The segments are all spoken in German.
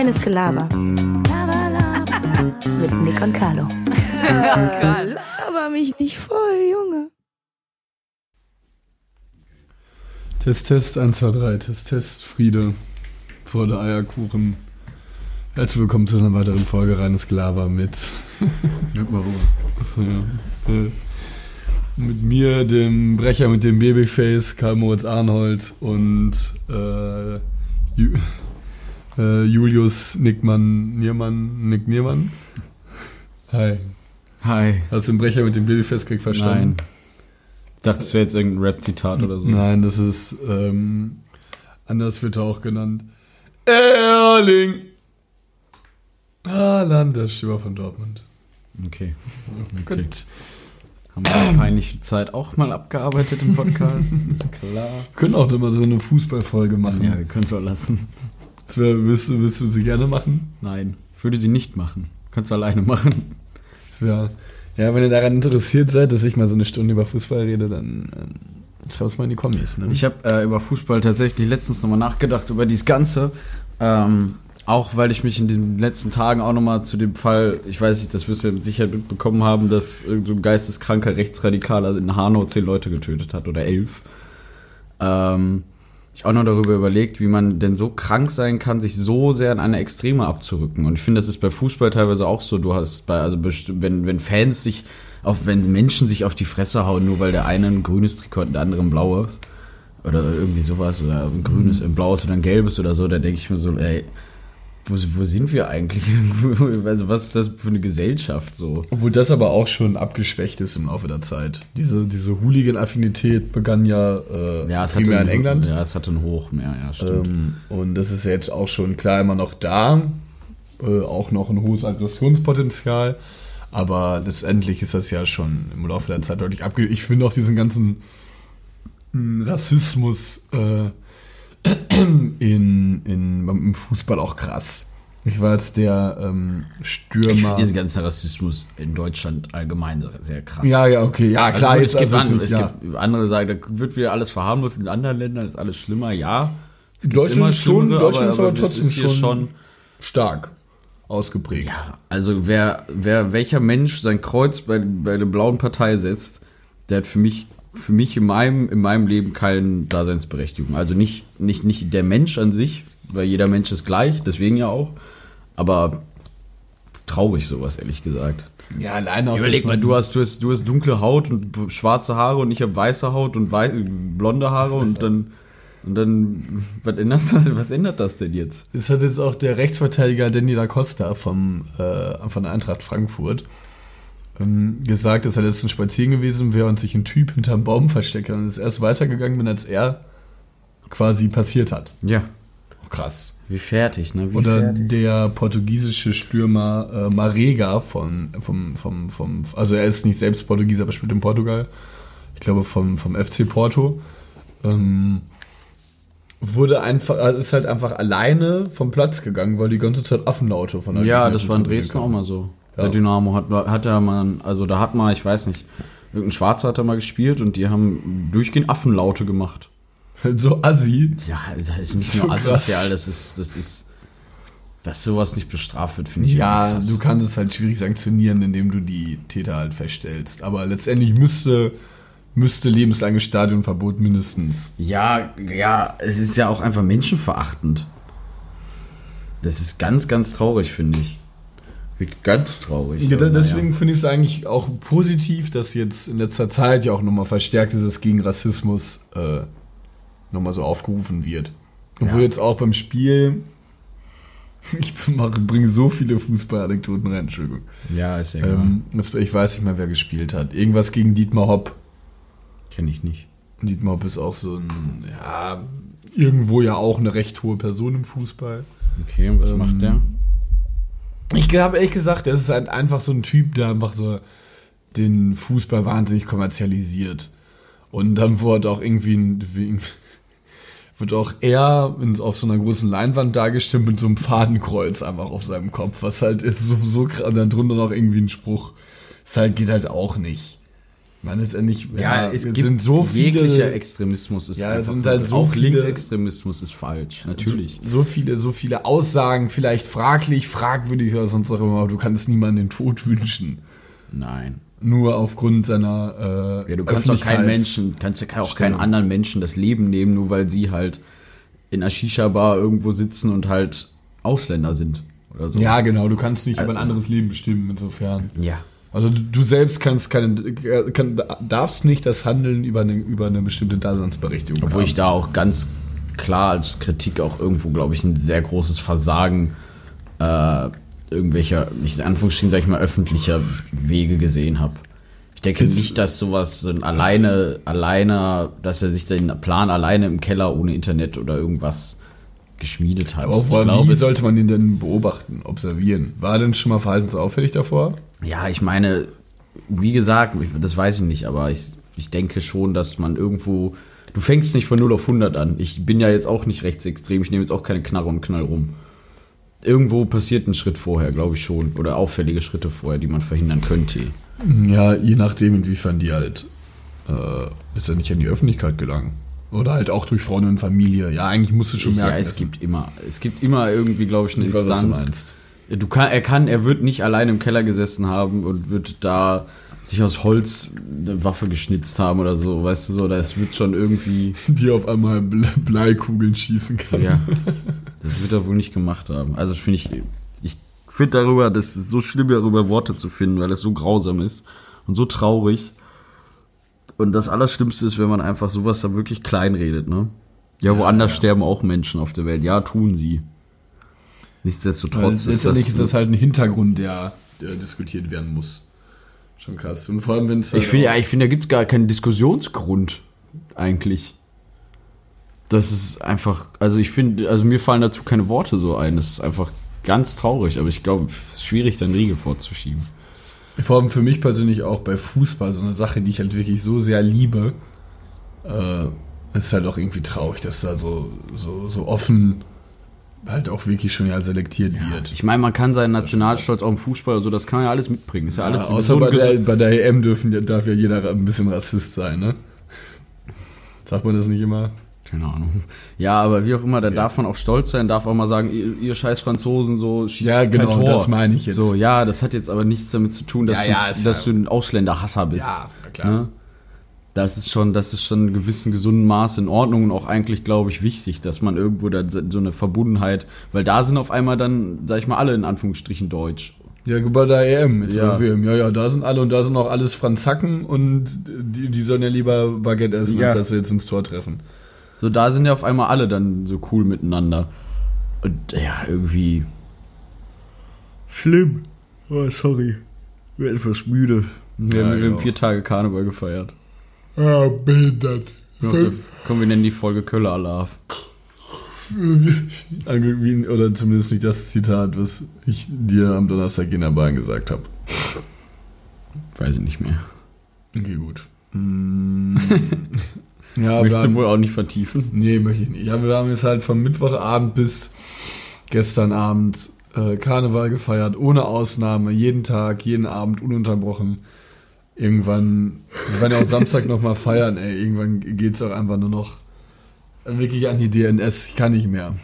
Reines Gelaber. Mit Nick und Carlo. Laber mich nicht voll, Junge. Test, Test, 1, 2, 3. Test, Test, Friede. Vor der Eierkuchen. Herzlich willkommen zu einer weiteren Folge Reines Gelaber mit. Mal rüber. Achso, ja. Äh, Mit mir, dem Brecher mit dem Babyface, Karl Moritz Arnold und äh, äh, Julius Nickmann Niermann, Nick Niermann. Hi. Hi. Hast du den Brecher mit dem Babyface krieg verstanden? Nein. Ich dachte, es wäre jetzt irgendein Rap-Zitat oder so. Nein, das ist, ähm, anders wird er auch genannt. Erling Haaland, der Stürmer von Dortmund. Okay. okay. Gut. Haben wir die peinliche Zeit auch mal abgearbeitet im Podcast? Ist klar. Wir können auch immer so eine Fußballfolge machen. Ja, wir können es auch lassen. Das wär, willst, du, willst du sie gerne machen? Nein, ich würde sie nicht machen. Kannst du alleine machen. Das wär, ja, wenn ihr daran interessiert seid, dass ich mal so eine Stunde über Fußball rede, dann ähm, schreib es mal in die Kommis. Ne? Ich habe äh, über Fußball tatsächlich letztens nochmal nachgedacht, über dieses Ganze. Ähm, auch weil ich mich in den letzten Tagen auch nochmal zu dem Fall, ich weiß nicht, das wirst du ja mit Sicherheit mitbekommen haben, dass so ein geisteskranker Rechtsradikaler in Hanau zehn Leute getötet hat oder elf. Ähm, ich auch noch darüber überlegt, wie man denn so krank sein kann, sich so sehr in eine Extreme abzurücken. Und ich finde, das ist bei Fußball teilweise auch so. Du hast bei, also wenn, wenn Fans sich auf, wenn Menschen sich auf die Fresse hauen, nur weil der eine ein grünes Trikot und der andere ein blaues. Oder irgendwie sowas, oder ein grünes, ein blaues oder ein gelbes oder so, da denke ich mir so, ey, wo, wo sind wir eigentlich? also, was ist das für eine Gesellschaft so? Obwohl das aber auch schon abgeschwächt ist im Laufe der Zeit. Diese, diese Hooligan-Affinität begann ja, äh, Ja, es primär in England. Ja, es hatte einen Hoch mehr, ja, stimmt. Ähm, und das ist jetzt auch schon klar immer noch da. Äh, auch noch ein hohes Aggressionspotenzial. Aber letztendlich ist das ja schon im Laufe der Zeit deutlich abge... Ich finde auch diesen ganzen mh, Rassismus äh, in, in, im Fußball auch krass. Ich war jetzt der ähm, ich Stürmer... finde diesen ganzen Rassismus in Deutschland allgemein sehr krass. ja, ja, okay. Ja, klar. also, jetzt es, gibt also es ja. gibt andere sagen, da wird wieder alles verharmlost in anderen Ländern, ist alles schlimmer, ja. Es Deutschland schon, Deutschland ist aber das trotzdem hier schon, stark ausgeprägt. Ja, also wer, wer, welcher Mensch sein Kreuz bei, bei der blauen Partei setzt, der hat für mich, für mich in meinem, in meinem Leben keine Daseinsberechtigung. Also nicht, nicht, nicht der Mensch an sich, weil jeder Mensch ist gleich, deswegen ja auch. Aber traurig sowas, ehrlich gesagt. Ja, alleine auch Überleg mal, du hast, du, hast, du hast dunkle Haut und schwarze Haare und ich habe weiße Haut und wei blonde Haare und dann, und dann, was ändert, das, was ändert das denn jetzt? Das hat jetzt auch der Rechtsverteidiger Danny da Costa vom, äh, von Eintracht Frankfurt ähm, gesagt, dass er letztens spazieren gewesen wäre und sich ein Typ hinterm Baum versteckt hat und ist erst weitergegangen bin, als er quasi passiert hat. Ja, Krass. wie fertig, ne? Wie Oder fertig. der portugiesische Stürmer äh, Marega von, vom, vom, vom, also er ist nicht selbst Portugieser, aber spielt in Portugal. Ich glaube vom, vom FC Porto. Ähm, wurde einfach, also ist halt einfach alleine vom Platz gegangen, weil die ganze Zeit Affenlaute von der Ja, das war in Dresden auch mal so. Ja. Bei Dynamo hat, hat ja man, also da hat mal, ich weiß nicht, irgendein Schwarzer hat da mal gespielt und die haben durchgehend Affenlaute gemacht. So assi. Ja, das ist nicht So nur asozial, das ist, das ist, dass sowas nicht bestraft wird, finde ich Ja, krass. du kannst es halt schwierig sanktionieren, indem du die Täter halt feststellst. Aber letztendlich müsste, müsste lebenslanges Stadionverbot mindestens. Ja, ja, es ist ja auch einfach menschenverachtend. Das ist ganz, ganz traurig, finde ich. Ganz traurig. Ja, deswegen naja. finde ich es eigentlich auch positiv, dass jetzt in letzter Zeit ja auch nochmal verstärkt dieses gegen Rassismus äh, nochmal so aufgerufen wird. Obwohl Ja. jetzt auch beim Spiel, ich bringe so viele Fußballanekdoten rein, Entschuldigung. Ja, ist ja egal. Ähm, ich weiß nicht mehr, wer gespielt hat. Irgendwas gegen Dietmar Hopp. Kenne ich nicht. Dietmar Hopp ist auch so ein, ja, irgendwo ja auch eine recht hohe Person im Fußball. Okay, und was Ähm, macht der? Ich glaube ehrlich gesagt, er ist halt einfach so ein Typ, der einfach so den Fußball wahnsinnig kommerzialisiert. Und dann wurde auch irgendwie ein, wird auch er auf so einer großen Leinwand dargestellt mit so einem Fadenkreuz einfach auf seinem Kopf, was halt ist so, so und dann drunter noch irgendwie ein Spruch. Es halt, geht halt auch nicht. Man letztendlich, Ja, es gibt so viele, jeglicher Extremismus ist Ja, sind halt so auch viele- Linksextremismus ist falsch, natürlich. So, so viele, so viele Aussagen, vielleicht fraglich, fragwürdig oder sonst auch immer, aber du kannst niemanden den Tod wünschen. Nein. Nur aufgrund seiner äh, Ja, du kannst auch keinen Menschen, kannst ja auch keinen Stellung. anderen Menschen das Leben nehmen, nur weil sie halt in einer Shisha-Bar irgendwo sitzen und halt Ausländer sind oder so. Ja, genau, du kannst nicht über ein anderes Leben bestimmen, insofern. Ja. Also du, du selbst kannst keine, kann, darfst nicht das Handeln über eine, über eine bestimmte Daseinsberechtigung Obwohl ich da auch ganz klar als Kritik auch irgendwo, glaube ich, ein sehr großes Versagen äh, irgendwelcher, nicht in Anführungsstrichen, sag ich mal, öffentlicher Wege gesehen habe. Ich denke Jetzt- nicht, dass sowas so ein alleine, alleine, dass er sich den Plan alleine im Keller ohne Internet oder irgendwas geschmiedet hat. Aber woher- glaube, wie sollte man ihn denn beobachten, observieren? War er denn schon mal verhaltensauffällig davor? Ja, ich meine, wie gesagt, das weiß ich nicht, aber ich, ich denke schon, dass man irgendwo. Du fängst nicht von 0 auf 100 an. Ich bin ja jetzt auch nicht rechtsextrem, ich nehme jetzt auch keine Knarre und knall rum. Irgendwo passiert ein Schritt vorher, glaube ich schon. Oder auffällige Schritte vorher, die man verhindern könnte. Ja, je nachdem, inwiefern die halt äh, ist er nicht an die Öffentlichkeit gelangen. Oder halt auch durch Freunde und Familie. Ja, eigentlich musst du schon Ich, merken. ja, es gibt immer, es gibt immer irgendwie, glaube ich, eine Ich weiß, was du Instanz. meinst. Du kann, er kann, er wird nicht allein im Keller gesessen haben und wird da sich aus Holz eine Waffe geschnitzt haben oder so, weißt du so, das wird schon irgendwie, Die auf einmal Ble Bleikugeln schießen kann. ja, das wird er wohl nicht gemacht haben. Also finde ich, ich finde darüber, das ist so schlimm, darüber Worte zu finden, weil es so grausam ist und so traurig. Und das Allerschlimmste ist, wenn man einfach sowas da wirklich klein redet, ne? Ja, woanders ja. sterben auch Menschen auf der Welt. Ja, tun sie. Nichtsdestotrotz letztendlich ist das halt ein Hintergrund, der, der diskutiert werden muss. Schon krass. Und vor allem, wenn es halt Ich finde, ja, ich finde, da gibt es gar keinen Diskussionsgrund eigentlich. Das ist einfach, also ich finde, also mir fallen dazu keine Worte so ein. Das ist einfach ganz traurig, aber ich glaube, es ist schwierig, dann Riegel vorzuschieben. Vor allem für mich persönlich auch bei Fußball so eine Sache, die ich halt wirklich so sehr liebe. Äh, es ist halt auch irgendwie traurig, dass da so, so, so offen halt auch wirklich schon ja selektiert wird. Ich meine, man kann seinen Nationalstolz auch im Fußball, also das kann man ja alles mitbringen. Ist ja alles Ja, außer so bei der, bei der EM dürfen, ja- darf ja jeder ein bisschen Rassist sein, ne? Sagt man das nicht immer? Keine Ahnung. Ja, aber wie auch immer, da darf man auch stolz sein, darf auch mal sagen, ihr, ihr scheiß Franzosen, so schießt Ja, genau, Tor. das meine ich jetzt. So, ja, das hat jetzt aber nichts damit zu tun, dass, Ja, du, ja, dass ja- du ein Ausländerhasser bist. Ja, klar. Ne? Das ist schon, das ist schon in gewissen gesunden Maß in Ordnung und auch eigentlich, glaube ich, wichtig, dass man irgendwo da so eine Verbundenheit, weil da sind auf einmal dann, sag ich mal, alle in Anführungsstrichen deutsch. Ja, bei der EM. Jetzt Ja. ja. WM. ja, ja, da sind alle und da sind auch alles Franzacken und die, die sollen ja lieber Baguette essen, Ja. als dass sie jetzt ins Tor treffen. So, da sind ja auf einmal alle dann so cool miteinander. Und ja, irgendwie. Schlimm. Oh, sorry. Ich bin etwas müde. Wir, Ja, haben, vier Tage Karneval gefeiert. Ja, behindert. Ja, komm, wir nennen die Folge Köller Alarv. Oder zumindest nicht das Zitat, was ich dir am Donnerstag in der Bahn gesagt habe. Weiß ich nicht mehr. Okay, gut. Mm. ja, Möchtest du haben, wohl auch nicht vertiefen? nee, möchte ich nicht. Ja, wir haben jetzt halt vom Mittwochabend bis gestern Abend äh, Karneval gefeiert, ohne Ausnahme, jeden Tag, jeden Abend ununterbrochen. Irgendwann, wir werden ja auch Samstag nochmal feiern, ey. Irgendwann geht's auch einfach nur noch wirklich an die DNS. Ich kann nicht mehr.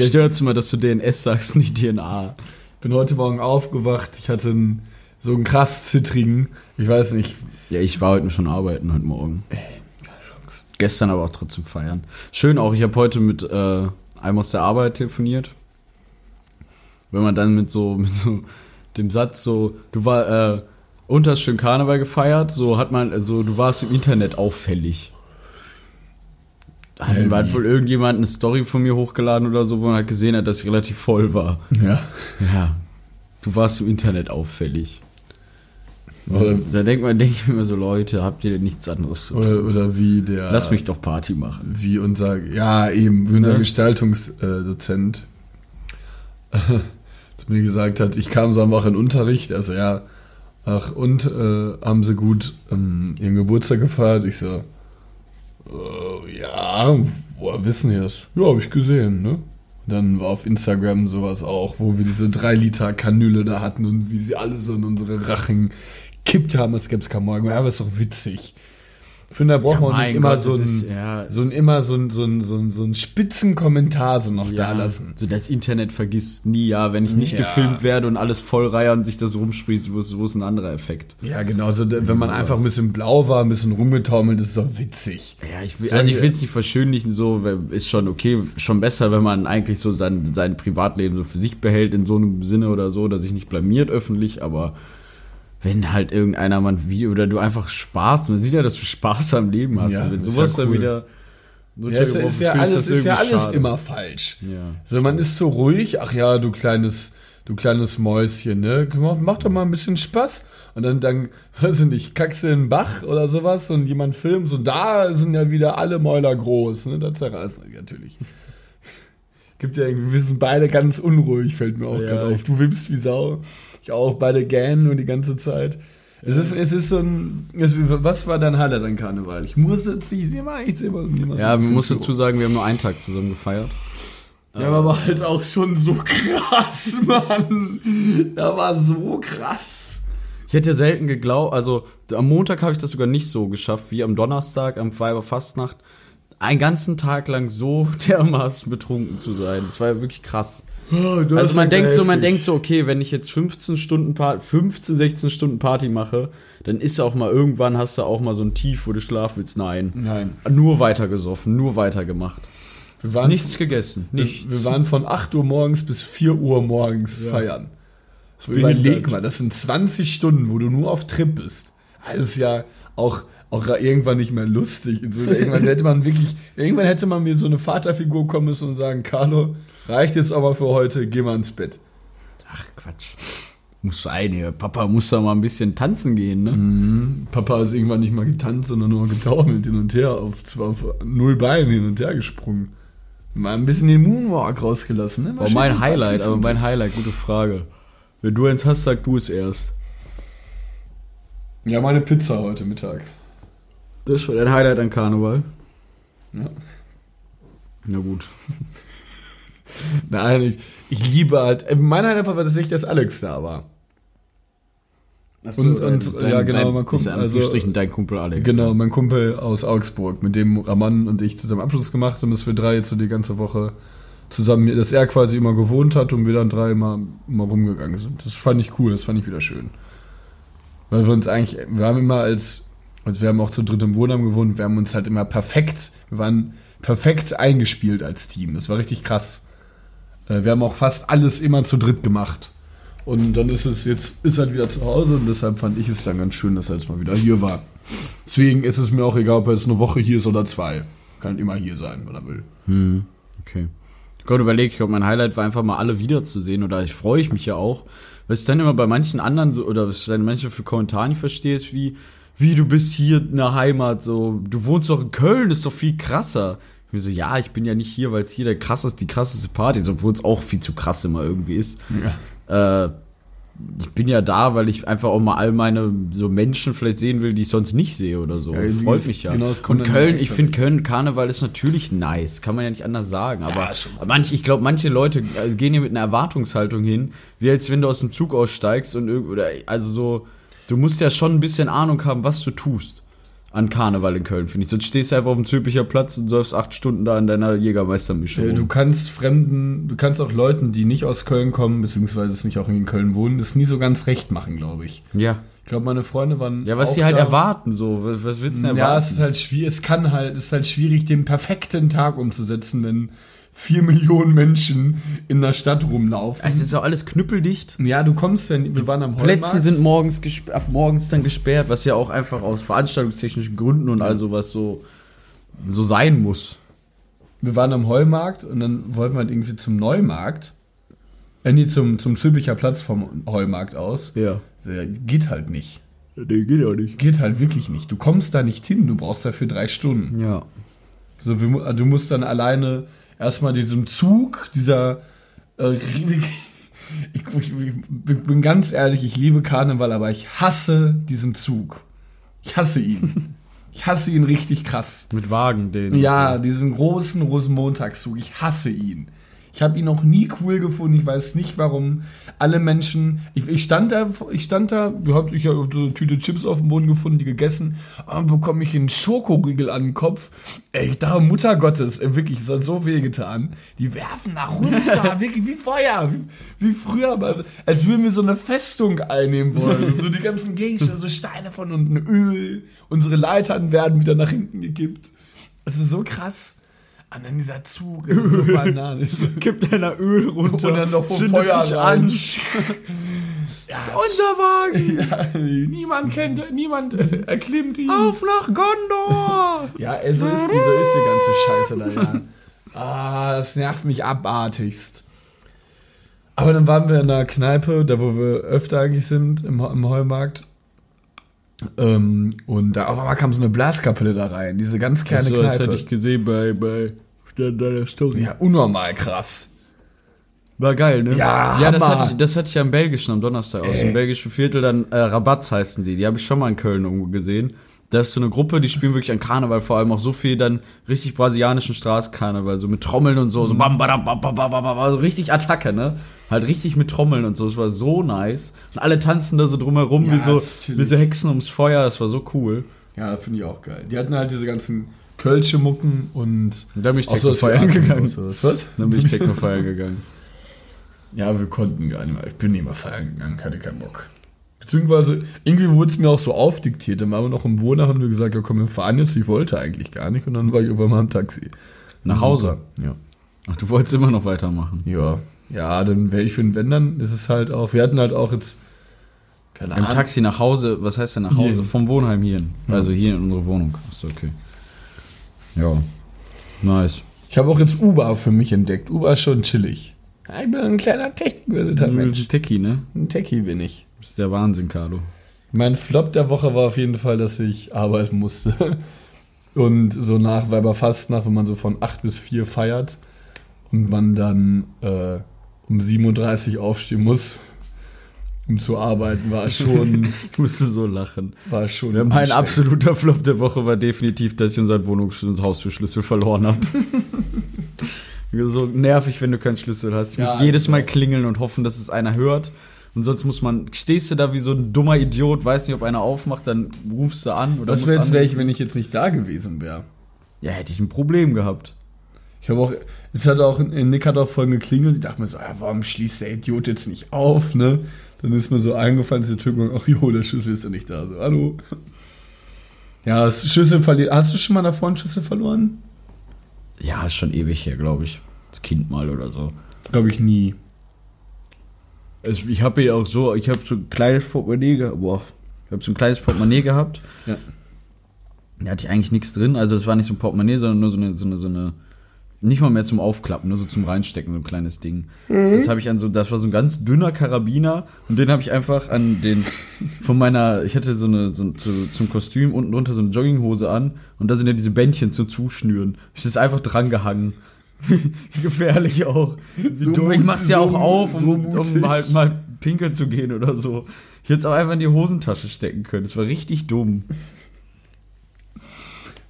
Stört's mal, dass du DNS sagst, nicht DNA. bin heute Morgen aufgewacht. Ich hatte einen, so einen krass zittrigen, ich weiß nicht. Ja, ich war heute schon arbeiten, heute Morgen. Gestern aber auch trotzdem feiern. Schön auch, ich habe heute mit äh, einem aus der Arbeit telefoniert. Wenn man dann mit so, mit so dem Satz so, du war, äh, und hast schön Karneval gefeiert, so hat man, also du warst im Internet auffällig. Da hat Ja, hat wohl irgendjemand eine Story von mir hochgeladen oder so, wo man halt gesehen hat, dass ich relativ voll war. Ja. Ja, du warst im Internet auffällig. Oder, Da denkt man, denke ich mir immer so, Leute, habt ihr denn nichts anderes zu tun? oder, oder wie der. Lass mich doch Party machen. Wie unser, ja, eben, wie unser Ne? Gestaltungsdozent zu mir gesagt hat, ich kam so am Woche in Unterricht, also ja, ach, und äh, haben sie gut ähm, ihren Geburtstag gefeiert? Ich so, äh, ja, woher wissen die das? Ja, habe ich gesehen, ne? Dann war auf Instagram sowas auch, wo wir diese 3 Liter Kanüle da hatten und wie sie alle so in unsere Rachen gekippt haben, als gäbe es keinen Morgen. Ja, aber ist doch witzig. Ich finde, da braucht man mein nicht immer Gott, so ein, ja, so ein, immer so ein, so ein, so ein, so ein Spitzenkommentar so noch da Ja, lassen. so das Internet vergisst nie, ja, wenn ich nicht Ja. gefilmt werde und alles vollreihe und sich das rumspricht, wo ist, wo ist ein anderer Effekt? Ja, genau. So, da- wenn man sowas. einfach ein bisschen blau war, ein bisschen rumgetaumelt, ist doch witzig. Ja, ich will, So, also ich will es nicht verschönlichen, so ist schon okay, schon besser, wenn man eigentlich so sein, sein Privatleben so für sich behält, in so einem Sinne oder so, dass sich nicht blamiert öffentlich, aber wenn halt irgendeiner mal ein Video oder du einfach Spaß, man sieht ja, dass du Spaß am Leben hast, Ja, wenn ist sowas ja dann cool. wieder Ja, es ist ja alles, das ist ja alles schade. immer falsch. Ja. So, man ist so ruhig, ach ja, du kleines, du kleines Mäuschen, ne? Mach, mach doch mal ein bisschen Spaß. Und dann, dann, weiß ich nicht, kackst du in den Bach oder sowas und jemand filmt und da sind ja wieder alle Mäuler groß, ne? Da zerreißen die natürlich. Gibt ja irgendwie, wir sind beide ganz unruhig, fällt mir auch Ja, gerade auf. Du wippst wie Sau. Ich auch, beide gähnen nur die ganze Zeit. Es ist, es ist so ein, es, was war dein Highlight an Karneval? Ich muss jetzt, ich sehe mal, ich sehe mal. Ja, man muss dazu sagen, wir haben nur einen Tag zusammen gefeiert. Ja, aber war halt auch schon so krass, Mann. Da war so krass. Ich hätte selten geglaubt, also am Montag habe ich das sogar nicht so geschafft wie am Donnerstag, am Weiberfastnacht, einen ganzen Tag lang so dermaßen betrunken zu sein. Das war ja wirklich krass. Also man denkt so, man denkt so, okay, wenn ich jetzt 15 Stunden Party, 15, 16 Stunden Party mache, dann ist auch mal irgendwann hast du auch mal so ein Tief, wo du schlafen willst. Nein. Nein. Nur weiter gesoffen, nur weiter gemacht. Wir waren, Nichts gegessen. wir, Nichts. wir waren von 8 Uhr morgens bis 4 Uhr morgens Ja. feiern. So, überleg mal, das sind 20 Stunden, wo du nur auf Trip bist. Das ist ja auch, auch irgendwann nicht mehr lustig. So, irgendwann hätte man wirklich, irgendwann hätte man mir so eine Vaterfigur kommen müssen und sagen, Carlo, reicht jetzt aber für heute, geh mal ins Bett. Ach Quatsch. Muss sein, ja. Papa muss da mal ein bisschen tanzen gehen, ne? Mhm. Papa ist irgendwann nicht mal getanzt, sondern nur getaumelt hin und her, auf, zwar auf null Beinen hin und her gesprungen. Mal ein bisschen den Moonwalk rausgelassen. Ne? Schön mein Highlight, aber mein Highlight, gute Frage. Wenn du eins hast, sag du es erst. Ja, meine Pizza heute Mittag. Das war dein Highlight an Karneval. Ja. Na gut. Nein, ich, ich liebe halt. äh, Mein Highlight war tatsächlich, dass Alex da war. Und- und- ja, genau, mal gucken, Also, also- Strichen dein Kumpel Alex. Genau, mein Kumpel aus Augsburg, mit dem Raman und ich zusammen Abschluss gemacht haben, dass wir drei jetzt so die ganze Woche zusammen, dass er quasi immer gewohnt hat und wir dann drei mal, mal rumgegangen sind. Das fand ich cool, das fand ich wieder schön. Weil wir uns eigentlich, wir haben immer als, also wir haben auch zu dritt im Wohnheim gewohnt, wir haben uns halt immer perfekt, wir waren perfekt eingespielt als Team. Das war richtig krass. Äh, Wir haben auch fast alles immer zu dritt gemacht. Und dann ist es jetzt, ist halt wieder zu Hause und deshalb fand ich es dann ganz schön, dass er jetzt mal wieder hier war. Deswegen ist es mir auch egal, ob er jetzt eine Woche hier ist oder zwei. Kann immer hier sein, wenn er will. Hm, okay. Gerade überlegt, ich glaube, mein Highlight war einfach mal alle wiederzusehen oder ich freue ich mich ja auch. Was ich dann immer bei manchen anderen so, oder was ich dann manche für Kommentare nicht verstehe, ist wie, wie du bist hier in der Heimat, so, du wohnst doch in Köln, ist doch viel krasser. Ich bin so, ja, ich bin ja nicht hier, weil es hier der krasseste, die krasseste Party ist, obwohl es auch viel zu krass immer irgendwie ist. Äh, ich bin ja da, weil ich einfach auch mal all meine so Menschen vielleicht sehen will, die ich sonst nicht sehe oder so. Ja, Freut mich ja. genau, Und Köln, ich finde. Köln Karneval ist natürlich nice, kann man ja nicht anders sagen. Aber schon. manch, ich glaube, manche Leute also gehen hier mit einer Erwartungshaltung hin, wie als wenn du aus dem Zug aussteigst und oder also so, du musst ja schon ein bisschen Ahnung haben, was du tust an Karneval in Köln, finde ich. Sonst stehst du einfach auf dem Zülpicher Platz und säufst acht Stunden da in deiner Jägermeistermische. Äh. Du kannst Fremden, du kannst auch Leuten, die nicht aus Köln kommen, beziehungsweise es nicht auch in Köln wohnen, das nie so ganz recht machen, glaube ich. ja. Ich glaube, meine Freunde waren. Ja, was sie halt da. erwarten, so. Was, willst du denn Ja, erwarten? es ist halt schwierig, es kann halt, es ist halt schwierig, den perfekten Tag umzusetzen, wenn vier Millionen Menschen in der Stadt rumlaufen. es ist auch alles knüppeldicht. ja, du kommst ja, wir waren am Plätze Heumarkt. sind morgens ab morgens dann gesperrt, was ja auch einfach aus veranstaltungstechnischen Gründen und all sowas so, so sein muss. wir waren am Heumarkt und dann wollten wir halt irgendwie zum Neumarkt. Äh, nee, zum, zum Zülpicher Platz vom Heumarkt aus. Ja. Ja, Geht halt nicht. Nee, geht ja nicht. Geht halt wirklich nicht. Du kommst da nicht hin, du brauchst dafür drei Stunden. Ja. So, wir, du musst dann alleine erstmal diesem Zug, dieser. Äh, ich, ich, ich bin ganz ehrlich, ich liebe Karneval, aber ich hasse diesen Zug. Ich hasse ihn. Ich hasse ihn richtig krass. Mit Wagen, den. Ja, diesen großen Rosenmontagszug. Ich hasse ihn. Ich habe ihn noch nie cool gefunden. Ich weiß nicht warum. Alle Menschen, ich, ich stand da, ich stand da, ich habe so eine Tüte Chips auf dem Boden gefunden, die gegessen. Und dann bekomme ich einen Schokoriegel an den Kopf. Ey, ich dachte, Mutter Gottes, ey, wirklich, es hat so weh getan. Die werfen da runter, wirklich wie Feuer. Wie, wie früher, als würden wir so eine Festung einnehmen wollen. So die ganzen Gegenstände, so Steine von unten, Öl. Unsere Leitern werden wieder nach hinten gekippt. Das ist so krass. Und dann dieser Zug, das ist so Banane. Gibt einer Öl runter. Und dann noch vom Feuer dich rein. an. Ja, Unterwagen! ja, niemand kennt, niemand äh, erklimmt ihn. Auf nach Gondor! Ja, ey, so ist, die, so ist die ganze Scheiße da, ja. Ah, das nervt mich abartigst. Aber dann waren wir in einer Kneipe, da wo wir öfter eigentlich sind, im, im Heumarkt. Ähm, und da auf einmal kam so eine Blaskapelle da rein, diese ganz kleine so, das Kneipe. hätte ich gesehen bei, bei deiner Story. ja, unnormal krass. War geil, ne? Ja, ja das, hatte ich, das hatte ich ja im Belgischen am Donnerstag aus. Ey. Im belgischen Viertel dann äh, Rabatz heißen die. Die habe ich schon mal in Köln irgendwo gesehen. Das ist so eine Gruppe, die spielen wirklich an Karneval, vor allem auch so viel dann richtig brasilianischen Straßenkarneval, so mit Trommeln und so, so bam, badam, bam, bam, bam, bam, bam, so richtig Attacke, ne? Halt richtig mit Trommeln und so, es war so nice. Und alle tanzen da so drumherum Ja, wie, so, wie so Hexen ums Feuer, das war so cool. Ja, finde ich auch geil. Die hatten halt diese ganzen Kölsche Mucken und. Dann bin ich Techno feiern gegangen. Was? was? Dann bin ich Techno feiern gegangen. Ja, wir konnten gar nicht mehr. Ich bin nicht mehr feiern gegangen, hatte keinen Bock. Beziehungsweise, irgendwie wurde es mir auch so aufdiktiert. Dann waren wir noch im Wohner, haben wir gesagt, ja komm, wir fahren jetzt. Ich wollte eigentlich gar nicht. Und dann war ich irgendwann mal im Taxi. Nach Hause? Ja. Ach, du wolltest immer noch weitermachen. Ja. Ja, dann wäre ich für den Wenn dann, ist es halt auch, wir hatten halt auch jetzt, keine Im Ahnung. Taxi nach Hause, was heißt denn nach Hause? Hierhin. Vom Wohnheim hierhin. Ja. Also hier in unsere Wohnung. Ist okay. Ja. Nice. Ich habe auch jetzt Uber für mich entdeckt. Uber ist schon chillig. Ich bin ein kleiner technikversierter Du bist ein Techie, ne? Ein Techie bin ich. Das ist der Wahnsinn, Carlo. Mein Flop der Woche war auf jeden Fall, dass ich arbeiten musste. Und so nach Weiberfastnacht, wenn man so von 8 bis 4 feiert und man dann äh, um 7.30 Uhr aufstehen muss, um zu arbeiten, war schon, Ich musste so lachen. war schon Ja, mein absoluter Flop der Woche war definitiv, dass ich unseren Wohnungs- und Haustürschlüssel verloren habe. so nervig, wenn du keinen Schlüssel hast. Ich Ja, muss jedes Mal klingeln und hoffen, dass es einer hört. Und sonst muss man, stehst du da wie so ein dummer Idiot, weiß nicht, ob einer aufmacht, dann rufst du an. Oder Was wäre jetzt, wär ich, wenn ich jetzt nicht da gewesen wäre? Ja, hätte ich ein Problem gehabt. Ich habe auch, es hat auch, Nick hat auch vorhin geklingelt. Ich dachte mir so, ja, warum schließt der Idiot jetzt nicht auf, ne? Dann ist mir so eingefallen, dass die Tür gemacht, ach jo, der Schlüssel ist ja nicht da. So, hallo. Ja, das Schlüssel verliert. Hast du schon mal davor einen Schlüssel verloren? Ja, ist schon ewig her, glaube ich. Das Kind mal oder so. Glaube ich nie. Also ich habe ja auch so, ich habe so ein kleines Portemonnaie gehabt. Boah, ich habe so ein kleines Portemonnaie gehabt. Ja. Da hatte ich eigentlich nichts drin. Also es war nicht so ein Portemonnaie, sondern nur so eine, so eine, so eine nicht mal mehr zum Aufklappen, nur so zum Reinstecken, so ein kleines Ding. Das habe ich an so, das war so ein ganz dünner Karabiner und den habe ich einfach an den von meiner, ich hatte so eine so, zu, zum Kostüm unten drunter so eine Jogginghose an und da sind ja diese Bändchen zum Zuschnüren. Ich das einfach dran gehangen. Gefährlich auch. So dumm. Ich mach's ja auch auf, um, so um halt mal pinkeln zu gehen oder so. Ich hätte es auch einfach in die Hosentasche stecken können. Das war richtig dumm.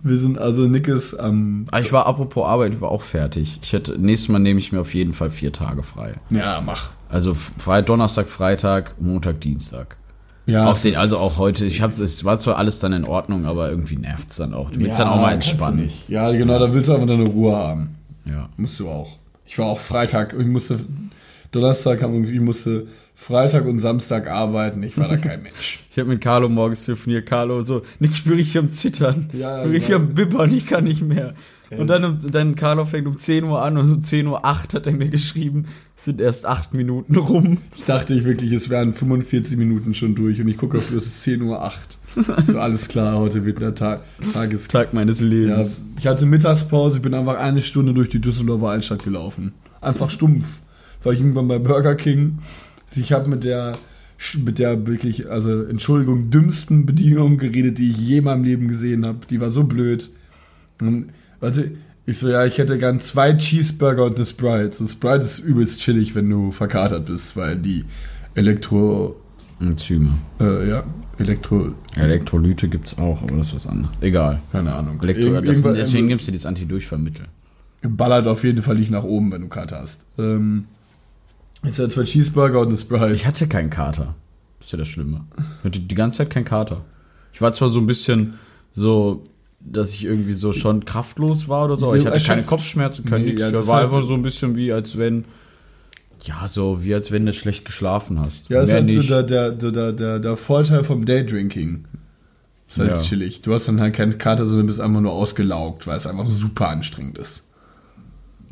Wir sind also Nick ist am. Aber ich war, apropos Arbeit, ich war auch fertig. Ich hätte, nächstes Mal nehme ich mir auf jeden Fall vier Tage frei. ja, mach. Also frei, Donnerstag, Freitag, Montag, Dienstag. Ja, auch den, also auch heute. Ich hab's, es war zwar alles dann in Ordnung, aber irgendwie nervt es dann auch. Du willst ja, dann auch mal entspannen. Nicht. Ja, genau, da willst du einfach deine Ruhe haben. Ja. Musst du auch. Ich war auch Freitag, ich musste, Donnerstag irgendwie, ich musste Freitag und Samstag arbeiten. Ich war da kein Mensch. Ich habe mit Carlo morgens telefoniert. Carlo so, Nick, spüre ich am Zittern. Ja, spüre ich genau. am Bibbern, ich kann nicht mehr. Und dann, um- dann Carlo fängt um 10 Uhr an und um 10.08 Uhr hat er mir geschrieben, es sind erst 8 Minuten rum. Ich dachte ich wirklich, es wären 45 Minuten schon durch und ich gucke auf, es ist 10.08 Uhr. So, alles klar, heute wird der Tag, Tages Tag meines Ja, Lebens. ich hatte Mittagspause, ich bin einfach eine Stunde durch die Düsseldorfer Altstadt gelaufen. Einfach stumpf. War ich irgendwann bei Burger King. Ich habe mit der, mit der wirklich, also Entschuldigung, dümmsten Bedienung geredet, die ich je in meinem Leben gesehen habe. Die war so blöd. Und, also, ich so, ja, ich hätte gern zwei Cheeseburger und eine Sprite. So, Sprite ist übelst chillig, wenn du verkatert bist, weil die Elektro, Enzyme. äh, ja, Elektro, Elektrolyte gibt's auch, aber das ist was anderes. Egal. keine Ahnung. Elektro das, deswegen gibt's dir das Antidurchfallmittel. ballert auf jeden Fall nicht nach oben, wenn du Kater hast. Ähm, ist ja zwei Cheeseburger und eine Sprite. Ich hatte keinen Kater. Das ist ja das Schlimme. Ich hatte die ganze Zeit keinen Kater. Ich war zwar so ein bisschen so, dass ich irgendwie so schon kraftlos war oder so, aber ich hatte keine Kopfschmerzen, kein Nee, nix. ja, das das war ist halt- einfach so ein bisschen wie, als wenn, ja, so wie als wenn du schlecht geschlafen hast. ja, ist Mehr halt so der, der, der, der, der Vorteil vom Daydrinking. Ist halt Ja. chillig. Du hast dann halt keinen Kater, sondern bist einfach nur ausgelaugt, weil es einfach super anstrengend ist.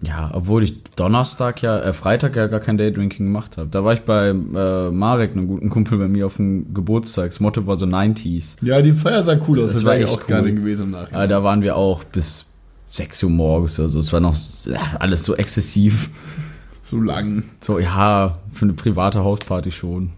Ja, obwohl ich Donnerstag ja, äh, Freitag ja gar kein Daydrinking gemacht habe. Da war ich bei äh, Marek, einem guten Kumpel bei mir auf dem Geburtstag. Das Motto war so 90s. Ja, die Feier sah cool aus. Das Das, war war ich echt auch cool. gerne gewesen im Nachhinein. Ja, da waren wir auch bis 6 Uhr morgens oder so. Es war noch ja, alles so exzessiv. so lang. So, ja, für eine private Hausparty schon.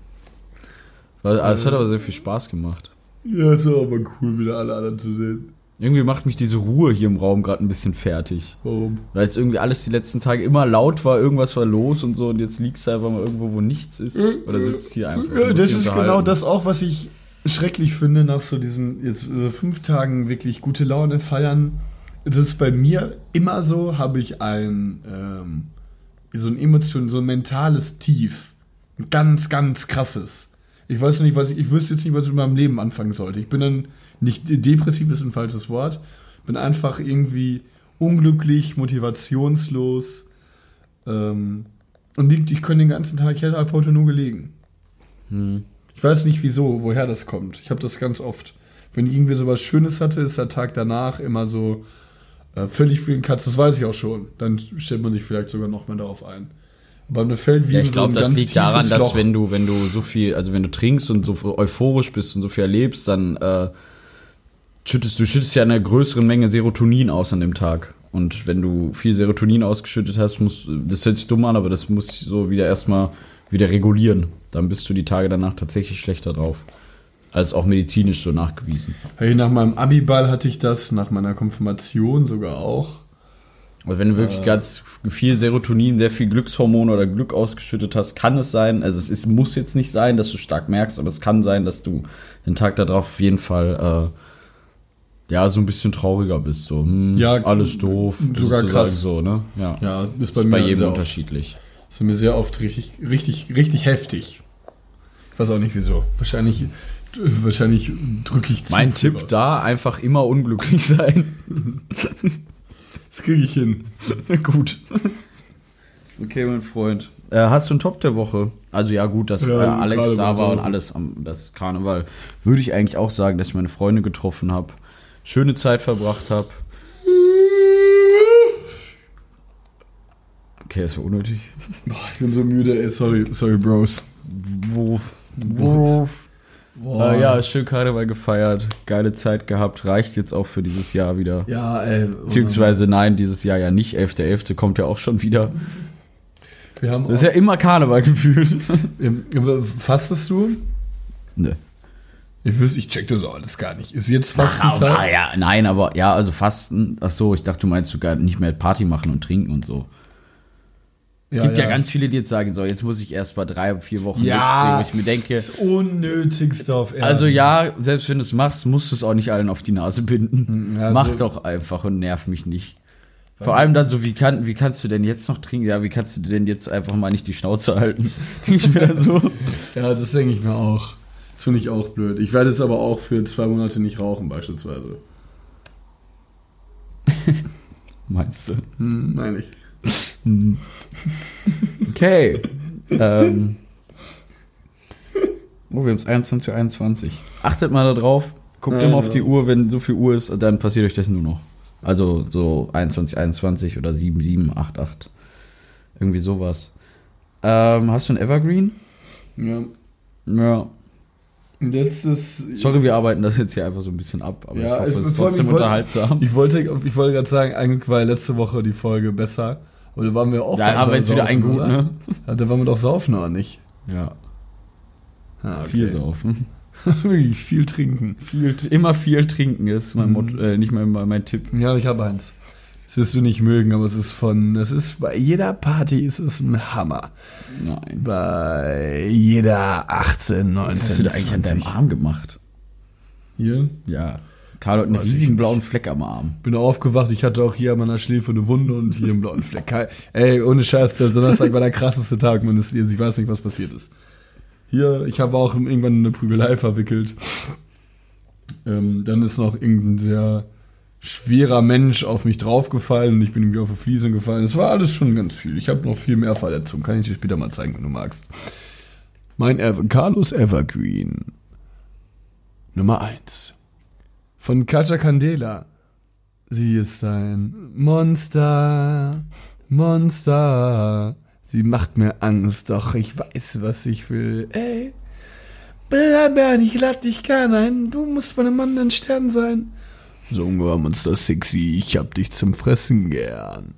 War- Es hat aber sehr viel Spaß gemacht. Ja, ist aber cool, wieder alle anderen zu sehen. Irgendwie macht mich diese Ruhe hier im Raum gerade ein bisschen fertig. Warum? Weil es irgendwie alles die letzten Tage immer laut war, irgendwas war los und so und jetzt liegst du einfach mal irgendwo, wo nichts ist. Oder sitzt hier einfach. das ist genau das auch, was ich schrecklich finde nach so diesen jetzt äh, fünf Tagen wirklich gute Laune feiern. Das ist bei mir immer so, habe ich ein ähm, so ein Emotion, so ein mentales Tief. Ein ganz, ganz krasses. Ich weiß nicht, was ich, ich wüsste jetzt nicht, was ich mit meinem Leben anfangen sollte. Ich bin dann nicht depressiv ist ein falsches Wort. Bin einfach irgendwie unglücklich, motivationslos. Ähm, und liegt, ich könnte den ganzen Tag, ich hätte halt heute nur gelegen. Hm. Ich weiß nicht wieso, woher das kommt. Ich habe das ganz oft. Wenn ich irgendwie so was Schönes hatte, ist der Tag danach immer so äh, völlig für den Katz. Das weiß ich auch schon. Dann stellt man sich vielleicht sogar noch mehr darauf ein. Aber mir fällt wie Ja, ich glaube, ein das liegt daran, dass Loch. wenn du, wenn du so viel, also wenn du trinkst und so euphorisch bist und so viel erlebst, dann äh, schüttest du schüttest ja eine größere Menge Serotonin aus an dem Tag. Und wenn du viel Serotonin ausgeschüttet hast, muss, das hört sich dumm an, aber das muss so wieder erstmal wieder regulieren. Dann bist du die Tage danach tatsächlich schlechter drauf. Als auch medizinisch so nachgewiesen. Hey, nach meinem Abiball hatte ich das, nach meiner Konfirmation sogar auch. Also wenn du wirklich ganz viel Serotonin, sehr viel Glückshormone oder Glück ausgeschüttet hast, kann es sein, also es ist, muss jetzt nicht sein, dass du stark merkst, aber es kann sein, dass du den Tag darauf auf jeden Fall äh, ja so ein bisschen trauriger bist. So, hm, Ja, alles doof. sogar krass. So, ne? Ja. Ja, ist bei ist mir bei jedem sehr oft. unterschiedlich. Ist bei mir sehr oft richtig, richtig, richtig heftig. Ich weiß auch nicht wieso. Wahrscheinlich, wahrscheinlich drücke ich zu Mein viel Tipp aus. da, einfach immer unglücklich sein. Das kriege ich hin. gut. Okay, mein Freund. Äh, hast du einen Top der Woche? Also ja, gut, dass Ja, äh, Alex da war und alles am das Karneval. Würde ich eigentlich auch sagen, dass ich meine Freunde getroffen habe, schöne Zeit verbracht habe. Okay, ist ja unnötig. Boah, ich bin so müde, ey. Sorry, sorry, Bros. Wurf. Wurf. Boah. Äh, ja, schön Karneval gefeiert, geile Zeit gehabt, reicht jetzt auch für dieses Jahr wieder. Ja, ey. Beziehungsweise nein, dieses Jahr ja nicht. 11.11. kommt ja auch schon wieder. Wir haben Das ist ja immer Karneval gefühlt. Fastest du? Nö. Ich wüsste, ich check das auch alles gar nicht. Ist jetzt Ah, Fastenzeit? ja, nein, aber ja, also Fasten. Ach so, ich dachte, du meinst sogar nicht mehr Party machen und trinken und so. Es gibt ja. ganz viele, die jetzt sagen, so, jetzt muss ich erst mal drei, vier Wochen Ja. nichts wo ich mir denke, Das Unnötigste auf Erden. also ja, selbst wenn du es machst, musst du es auch nicht allen auf die Nase binden. Ja, Mach so- doch einfach und nerv mich nicht. Vor allem dann so, wie, kann, wie kannst du denn jetzt noch trinken? Ja, wie kannst du denn jetzt einfach mal nicht die Schnauze halten? Ich mir dann so. Ja, das denke ich mir auch. Das finde ich auch blöd. Ich werde jetzt aber auch für zwei Monate nicht rauchen, beispielsweise. Meinst du? Hm, meine ich. Okay. ähm. Oh, wir haben es 21 Uhr 21. Achtet mal da drauf. Guckt Ja, immer auf ja. die Uhr, wenn so viel Uhr ist, dann passiert euch das nur noch. Also so 21, 21 oder 7, 7, 8, 8. Irgendwie sowas. Ähm, hast du ein Evergreen? Ja. Ja. Letztes. Sorry, wir arbeiten das jetzt hier einfach so ein bisschen ab, aber Ja, ich hoffe, es- ist trotzdem ich wollte- unterhaltsam. Ich wollte, ich wollte gerade sagen, eigentlich war letzte Woche die Folge besser. Da waren wir auch Ja, haben wir jetzt wieder einen gut, oder? ne? Ja, da waren wir doch saufen, oder nicht? Ja, Ah, okay. viel saufen. Wirklich viel trinken. Viel, immer viel trinken ist mein Mhm. Motto, äh, nicht mein, mein Tipp. Ja, ich habe eins. Das wirst du nicht mögen, aber es ist von, es ist bei jeder Party ist es ein Hammer. Nein. Bei jeder 18, 19, Was hast du da eigentlich an deinem 20. Arm gemacht? Hier? Ja. Carlo hat einen Weiß riesigen blauen Fleck am Arm. Bin aufgewacht, ich hatte auch hier an meiner Schläfe eine Wunde und hier einen blauen Fleck. Ey, ohne Scheiß, der Donnerstag war der krasseste Tag meines Lebens. Ich weiß nicht, was passiert ist. Hier, ich habe auch irgendwann in eine Prügelei verwickelt. Ähm, dann ist noch irgendein sehr schwerer Mensch auf mich draufgefallen und ich bin irgendwie auf die Fliesen gefallen. Es war alles schon ganz viel. Ich habe noch viel mehr Verletzungen. Kann ich dir später mal zeigen, wenn du magst. Mein Ever Carlos Evergreen. Nummer 1. Von Katja Candela. Sie ist ein Monster, Monster. Sie macht mir Angst, doch ich weiß, was ich will. Ey, Bär, ich lad dich gern ein. Du musst von einem anderen Stern sein. So ungefähr Monster sexy, ich hab dich zum Fressen gern.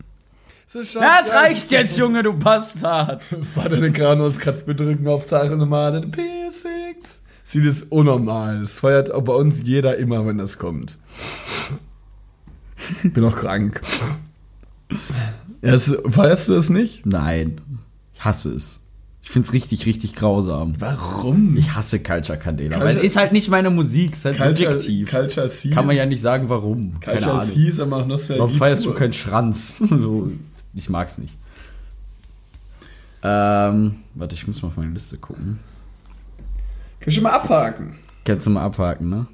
So schaut Das reicht jetzt, Junge, du Bastard. Vater deine Granuls kratzt bedrücken auf Zeichen Nummer deine Piercings. Sie das unnormal. Das feiert auch bei uns jeder immer, wenn das kommt. Bin auch krank. Ja, es, feierst du das nicht? Nein. Ich hasse es. Ich find's richtig, richtig grausam. Warum? Ich hasse Culture Candela. Culture- weil ist halt nicht meine Musik, ist halt Culture, subjektiv. Culture C. Kann man ja nicht sagen, warum. Keine Culture Ahnung. C ist aber auch Nostalgie. Warum feierst du keinen Schranz? so, ich mag's nicht. Ähm, warte, ich muss mal auf meine Liste gucken. Kannst du mal abhaken? Kannst du mal abhaken, ne?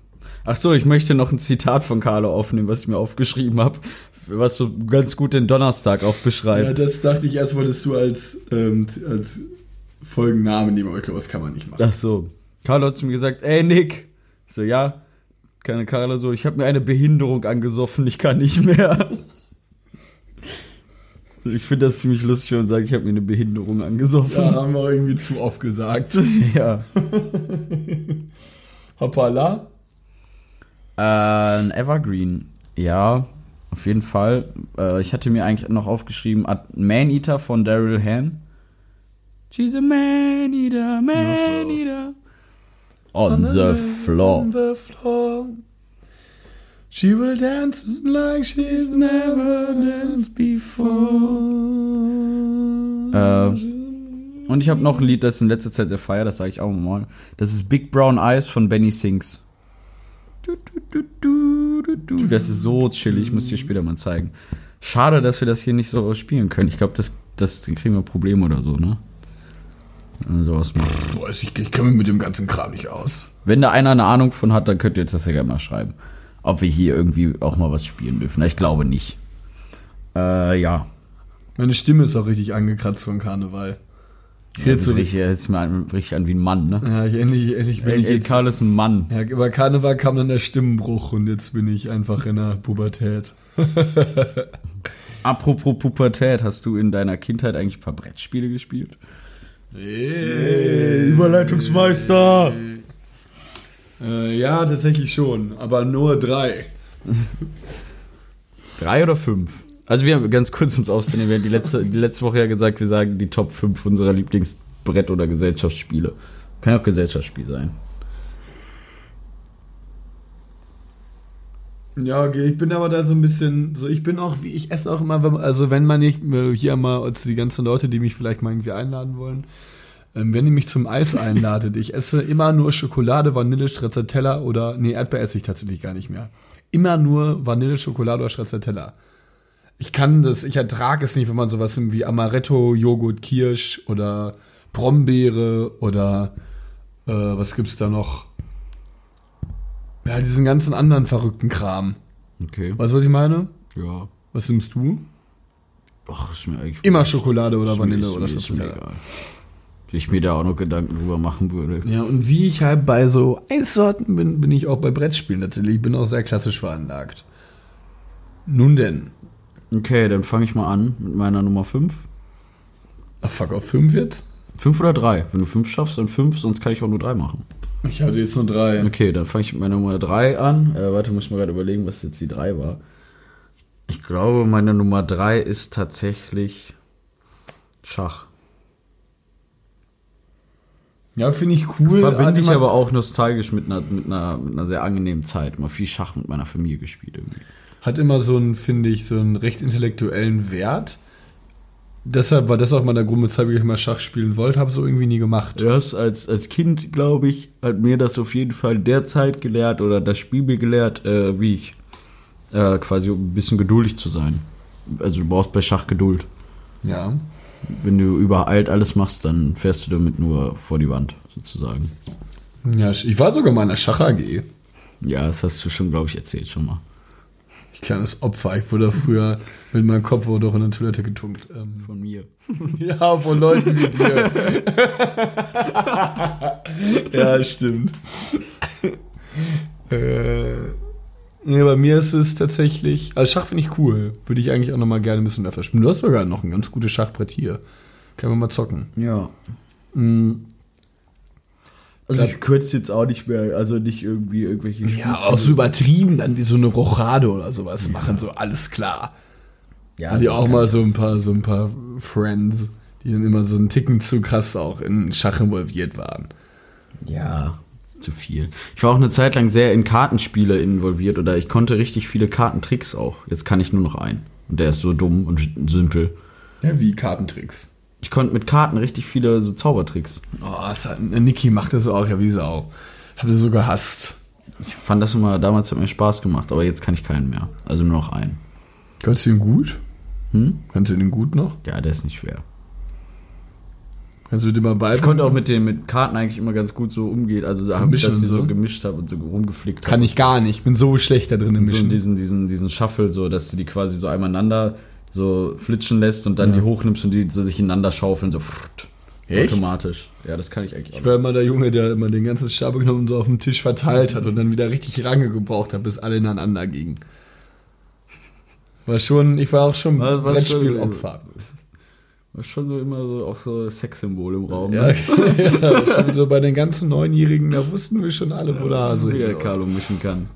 Ach so, ich möchte noch ein Zitat von Carlo aufnehmen, was ich mir aufgeschrieben habe, was so ganz gut den Donnerstag auch beschreibt. Ja, das dachte ich erst, wolltest du als, ähm, als Folgennamen nehmen, aber ich glaube, das kann man nicht machen. Ach so. Carlo hat zu mir gesagt, ey Nick. Ich so, ja. Keine Carlo so, ich habe mir eine Behinderung angesoffen, ich kann nicht mehr. Ich finde das ziemlich lustig, wenn man sagt, ich habe mir eine Behinderung angesoffen. Ja, haben wir irgendwie zu oft gesagt. ja. Hoppala. Äh, ein Evergreen. Ja, auf jeden Fall. Äh, ich hatte mir eigentlich noch aufgeschrieben, At- Man-Eater von Daryl Han. She's a man-eater, man-eater. On the floor. On the floor. She will dance like she's never danced before. Äh, Und ich habe noch ein Lied, das in letzter Zeit sehr feier, das sage ich auch mal. Das ist Big Brown Eyes von Benny Sings. Das ist so chillig, ich muss dir später mal zeigen. Schade, dass wir das hier nicht so spielen können. Ich glaube, das, das kriegen wir Probleme oder so, ne? Sowas machen. Boah, ich, ich komme mit dem ganzen Kram nicht aus. Wenn da einer eine Ahnung von hat, dann könnt ihr jetzt das ja gerne mal schreiben. Ob wir hier irgendwie auch mal was spielen dürfen. Ich glaube nicht. Äh, ja. Meine Stimme ist auch richtig angekratzt von Karneval. Ich Ja, das so richtig. jetzt mal an- richtig an wie ein Mann, ne? Ja, ich, endlich, endlich bin Ey, ich jetzt. Karl ist ein Mann. Ja, über Karneval kam dann der Stimmenbruch und jetzt bin ich einfach in der Pubertät. Apropos Pubertät, hast du in deiner Kindheit eigentlich ein paar Brettspiele gespielt? Hey, Überleitungsmeister! Äh, ja, tatsächlich schon, aber nur drei. Drei oder fünf? Also wir haben ganz kurz ums Auszunehmen, wir haben die letzte, die letzte Woche ja gesagt, wir sagen die Top 5 unserer Lieblingsbrett- oder Gesellschaftsspiele. Kann ja auch Gesellschaftsspiel sein. Ja, okay, ich bin aber da so ein bisschen, so ich bin auch, wie ich esse auch immer, wenn, also wenn man nicht, hier mal, also die ganzen Leute, die mich vielleicht mal irgendwie einladen wollen, ähm, wenn ihr mich zum Eis einladet, ich esse immer nur Schokolade, Vanille, Stracciatella oder, nee, Erdbeer esse ich tatsächlich gar nicht mehr. Immer nur Vanille, Schokolade oder Stracciatella. Ich kann das, ich ertrage es nicht, wenn man sowas wie Amaretto, Joghurt, Kirsch oder Brombeere oder äh, was gibt's da noch? Ja, diesen ganzen anderen verrückten Kram. Okay. Weißt du, was ich meine? Ja. Was nimmst du? Ach, ist mir eigentlich Immer Schokolade oder ist mir- Vanille ist oder mir- ist mir egal. Ich mir da auch noch Gedanken drüber machen würde. Ja, und wie ich halt bei so Eissorten bin, bin ich auch bei Brettspielen tatsächlich. Ich bin auch sehr klassisch veranlagt. Nun denn. Okay, dann fange ich mal an mit meiner Nummer 5. Ach, fuck, auf fünf jetzt? 5 oder 3? Wenn du 5 schaffst, dann 5, sonst kann ich auch nur 3 machen. Ich hatte jetzt nur drei. Okay, dann fange ich mit meiner Nummer 3 an. Äh, warte, muss ich mal gerade überlegen, was jetzt die 3 war. Ich glaube, meine Nummer 3 ist tatsächlich Schach. Ja, finde ich cool. Verbinde ich aber auch nostalgisch mit einer, mit, einer, mit einer sehr angenehmen Zeit. Immer viel Schach mit meiner Familie gespielt irgendwie. Hat immer so einen, finde ich, so einen recht intellektuellen Wert. Deshalb war das auch mal der Grund, weshalb ich mal Schach spielen wollte, habe so irgendwie nie gemacht. Du hast als, als Kind, glaube ich, hat mir das auf jeden Fall derzeit gelehrt oder das Spiel mir gelehrt, äh, wie ich äh, quasi um ein bisschen geduldig zu sein. Also du brauchst bei Schach Geduld. Ja. Wenn du übereilt alles machst, dann fährst du damit nur vor die Wand, sozusagen. Ja, ich war sogar mal in der Schach AG. Ja, das hast du schon, glaube ich, erzählt schon mal. Ich kleines Opfer. Ich wurde früher mit meinem Kopf wurde auch in der Toilette getunkt. Ähm, Von mir. ja, von Leuten wie dir. ja, stimmt. äh, nee, bei mir ist es tatsächlich. Also Schach finde ich cool. Würde ich eigentlich auch noch mal gerne ein bisschen öfter spielen. Du hast sogar noch ein ganz gutes Schachbrett hier. Können wir mal zocken. Ja. Mhm. Also ich könnte es jetzt auch nicht mehr, also nicht irgendwie irgendwelche Ja, auch so übertrieben, dann wie so eine Rochade oder sowas machen, so alles klar. Ja, ich das auch mal so ein paar, so ein paar Friends, die dann immer so einen Ticken zu krass auch in Schach involviert waren. Ja, zu viel. Ich war auch eine Zeit lang sehr in Kartenspiele involviert oder ich konnte richtig viele Kartentricks auch. Jetzt kann ich nur noch einen. Und der ist so dumm und simpel. Ja, wie Kartentricks. Ich konnte mit Karten richtig viele so Zaubertricks. Oh, hat, Niki macht das auch, ja, wie Sau. Hab das so gehasst. Ich fand das immer, damals hat mir Spaß gemacht, aber jetzt kann ich keinen mehr. Also nur noch einen. Kannst du ihn gut? Hm? Kannst du den gut noch? Ja, der ist nicht schwer. Kannst du dir mal beibringen? Ich konnte auch mit den mit Karten eigentlich immer ganz gut so umgehen. Also da hab, mischen dass ich so so? gemischt habe und so rumgeflickt Kann hab. ich gar nicht. Ich bin so schlecht da drin im Und so in Mischen. diesen, diesen, diesen Shuffle, so, dass du die quasi so einmal so flitschen lässt und dann Ja. die hochnimmst und die so sich ineinander schaufeln, so frrt, automatisch. Ja, das kann ich eigentlich Ich war immer der Junge, der immer den ganzen Stab genommen und so auf dem Tisch verteilt hat und dann wieder richtig lange gebraucht hat, bis alle ineinander gingen. War schon, ich war auch schon Brettspielopfer. War schon so immer so auch so Sexsymbol im Raum. Ja, ne? ja, schon so bei den ganzen Neunjährigen, da wussten wir schon alle, wo der Hase wie der. Carlo mischen kann.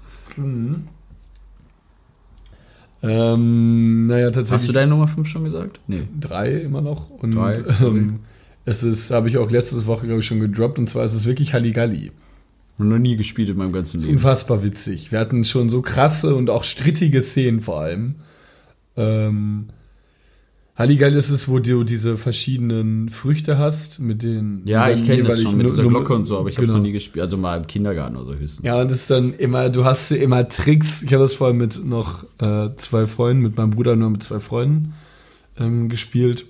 Ähm, naja, tatsächlich. Hast du deine Nummer 5 schon gesagt? Nee. drei immer noch. Und Drei, ähm, es ist, habe ich auch letzte Woche, glaube ich, schon gedroppt. Und zwar ist es wirklich Halligalli. Noch nie gespielt in meinem ganzen Leben. Unfassbar witzig. Wir hatten schon so krasse und auch strittige Szenen vor allem. Ähm, Halligalli ist es, wo du diese verschiedenen Früchte hast, mit den. Ja, ich kenne das schon mit dieser Glocke und so, aber ich habe es genau. noch nie gespielt. Also mal im Kindergarten oder so höchstens. Ja, und das ist dann immer, du hast immer Tricks. Ich habe das vorher mit noch äh, zwei Freunden, mit meinem Bruder noch mit zwei Freunden ähm, gespielt.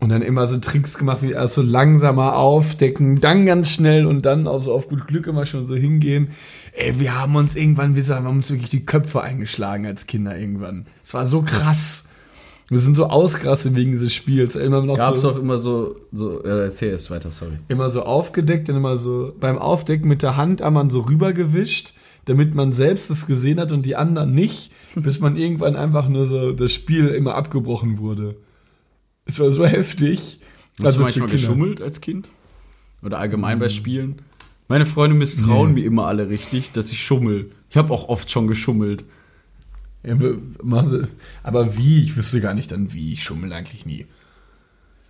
Und dann immer so Tricks gemacht, wie erst so langsamer aufdecken, dann ganz schnell und dann auch so auf gut Glück immer schon so hingehen. Ey, wir haben uns irgendwann, wir haben uns wirklich die Köpfe eingeschlagen als Kinder irgendwann. Es war so krass. Wir sind so ausgerastet wegen dieses Spiels. Immer noch Gab es so, auch immer so, so ja, erzähl erst weiter, sorry. immer so aufgedeckt und immer so beim Aufdecken mit der Hand einmal so rübergewischt, damit man selbst es gesehen hat und die anderen nicht, bis man irgendwann einfach nur so das Spiel immer abgebrochen wurde. Es war so heftig. Hast Also du manchmal geschummelt als Kind? Oder allgemein bei Spielen? Meine Freunde misstrauen Nee. mir immer alle richtig, dass ich schummel. Ich habe auch oft schon geschummelt. Ja, Aber wie? Ich wüsste gar nicht dann wie. Ich schummel eigentlich nie.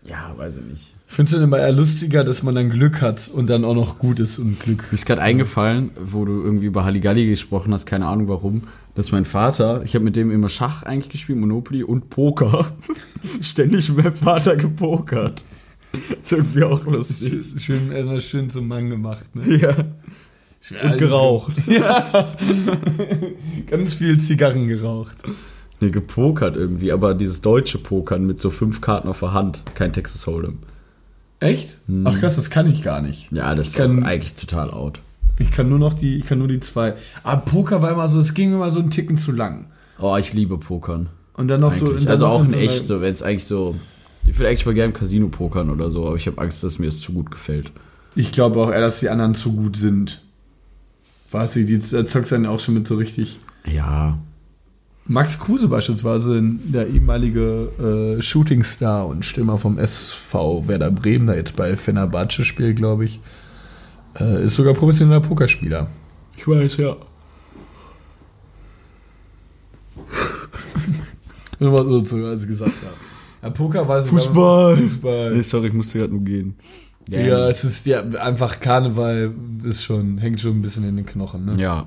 Ja, weiß ich nicht. Ich finde es immer eher lustiger, dass man dann Glück hat und dann auch noch gut ist und Glück. Mir ist gerade eingefallen, wo du irgendwie über Halligalli gesprochen hast, keine Ahnung warum, dass mein Vater, ich habe mit dem immer Schach eigentlich gespielt, Monopoly und Poker. Ständig mit meinem Vater gepokert. ist irgendwie auch lustig. Schön, äh, schön zum Mann gemacht. Ne? Ja. Und geraucht. Ganz viel Zigarren geraucht. Nee, gepokert irgendwie, aber dieses deutsche Pokern mit so fünf Karten auf der Hand, kein Texas Hold'em. Echt? Ach krass, das kann ich gar nicht. Ja, das ist kann- eigentlich total out. Ich kann nur noch die, ich kann nur die zwei. Aber Poker war immer so, es ging immer so einen Ticken zu lang. Oh, ich liebe Pokern. Und dann noch so. Eigentlich. und dann also noch auch in so echt, so, wenn es eigentlich so. Ich würde eigentlich mal gerne im Casino pokern oder so, aber ich habe Angst, dass mir das zu gut gefällt. Ich glaube auch eher, dass die anderen zu gut sind. Was die, die zockst dann auch schon mit so richtig. Ja. Max Kruse beispielsweise, der ehemalige äh, Shootingstar und Stürmer vom SV Werder Bremen, der jetzt bei Fenerbahce spielt, glaube ich, äh, ist sogar professioneller Pokerspieler. Ich weiß, ja. Nur mal so als ich gesagt habe. Ja, Poker weiß ich Fußball. Fußball. Nee, sorry, ich musste gerade nur gehen. Ja, es ist ja einfach Karneval ist schon, hängt schon ein bisschen in den Knochen, ne? Ja.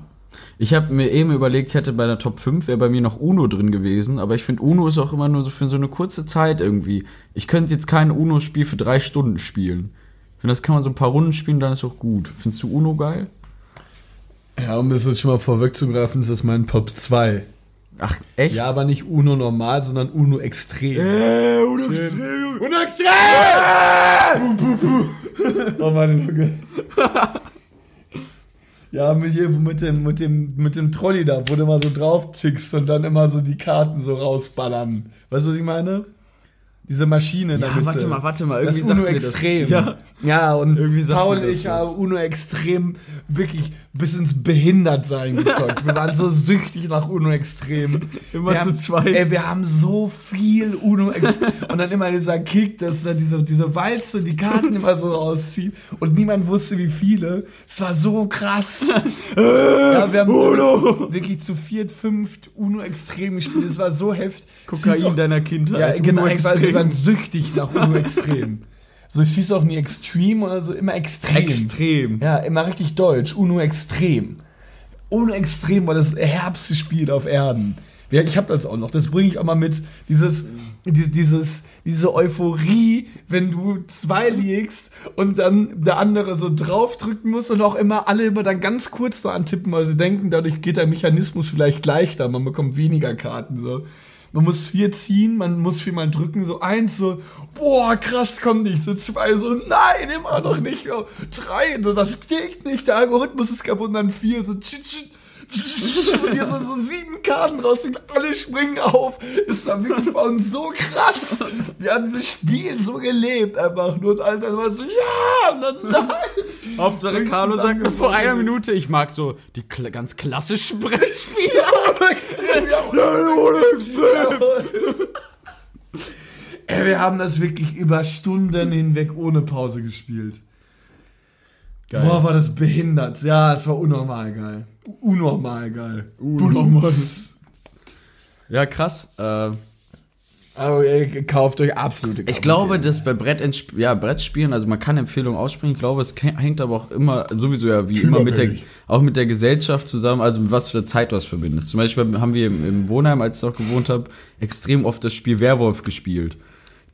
Ich habe mir eben überlegt, ich hätte bei der Top 5 wäre bei mir noch Uno drin gewesen, aber ich finde Uno ist auch immer nur so für so eine kurze Zeit irgendwie. Ich könnte jetzt kein Uno-Spiel für drei Stunden spielen. Ich finde, das kann man so ein paar Runden spielen, dann ist auch gut. Findest du Uno geil? Ja, um das jetzt schon mal vorwegzugreifen, ist das mein Top 2. Ach, echt? Ja, aber nicht Uno normal, sondern Uno extrem. Äh, Uno Schön. Uno extrem! Buh, buh, buh. Oh, meine Lunge. Ja, mit, hier, mit, dem, mit, dem, mit dem Trolley da, wo du immer so drauf chickst und dann immer so die Karten so rausballern. Weißt du, was ich meine? Diese Maschine Ja, Mitte. warte mal, warte mal. Das Irgendwie ist Uno mir das- extrem. Ja. ja, und Irgendwie Paul und das ich was. haben Uno extrem wirklich bis ins Behindertsein gezockt. wir waren so süchtig nach Uno extrem. Immer wir zu haben, zweit. Ey, wir haben so viel Uno extrem. und dann immer dieser Kick, dass da diese, diese Walze die Karten immer so rauszieht und niemand wusste, wie viele. Es war so krass. ja, wir haben Uno! wirklich zu viert, fünft Uno extrem gespielt. Es war so heftig. Kokain auch- deiner Kindheit. ja, genau, war, wir waren süchtig nach Uno Extrem. So, es hieß auch nie Extreme oder so, immer Extrem. Extrem. Ja, immer richtig deutsch. Uno Extrem. Uno Extrem war das herbste Spiel auf Erden. Ich habe das auch noch. Das bringe ich auch mal mit. Dieses, dieses, dieses, diese Euphorie, wenn du zwei liegst und dann der andere so draufdrücken muss und auch immer alle immer dann ganz kurz noch antippen, weil sie denken, dadurch geht der Mechanismus vielleicht leichter. Man bekommt weniger Karten so. Man muss vier ziehen, man muss viermal drücken, so eins, so, boah, krass, kommt nicht, so zwei, so, nein, immer noch nicht, so, drei, so, das geht nicht, der Algorithmus ist kaputt, und dann vier, so, tsch, tsch, tsch, und hier sind so sieben Karten raus und alle springen auf. Es war wirklich bei uns so krass. Wir haben dieses Spiel so gelebt einfach nur und dann war so, ja, und dann nein. Hauptsache Carlo sagt vor einer. Minute, ich mag so die kla ganz klassischen Brettspiele. Ja, extrem, ja. Ey, wir haben das wirklich über Stunden hinweg ohne Pause gespielt. Geil. Boah, war das behindert. Ja, es war unnormal geil. Unnormal geil. Unnormal. Ja, krass. Äh, Aber ey, kauft euch absolute ich glaube, dass bei Brett ja, Brettspielen, also man kann Empfehlungen aussprechen, ich glaube, es hängt aber auch immer, sowieso ja wie immer mit der, auch mit der Gesellschaft zusammen, also mit was für eine Zeit du das verbindest. Zum Beispiel haben wir im, im Wohnheim, als ich noch gewohnt habe, extrem oft das Spiel Werwolf gespielt.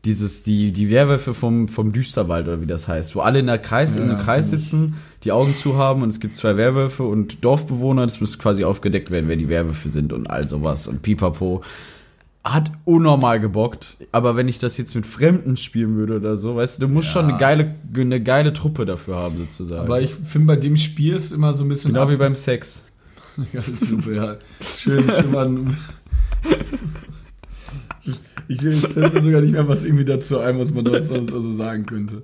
Dieses, die, die Werwölfe vom, vom Düsterwald oder wie das heißt, wo alle in der Kreis, in Ja, einem Kreis sitzen, die Augen zu haben und es gibt zwei Werwölfe und Dorfbewohner, das muss quasi aufgedeckt werden, wer die Werwölfe sind und all sowas und pipapo. Hat unnormal gebockt, aber wenn ich das jetzt mit Fremden spielen würde oder so, weißt du, du musst schon eine geile, eine geile Truppe dafür haben, sozusagen. Aber ich finde, bei dem Spiel ist immer so ein bisschen. genau wie beim Sex. Ganz super, ja. Schön, schön. Ich, mir sogar nicht mehr was irgendwie dazu ein, was man dazu also sagen könnte.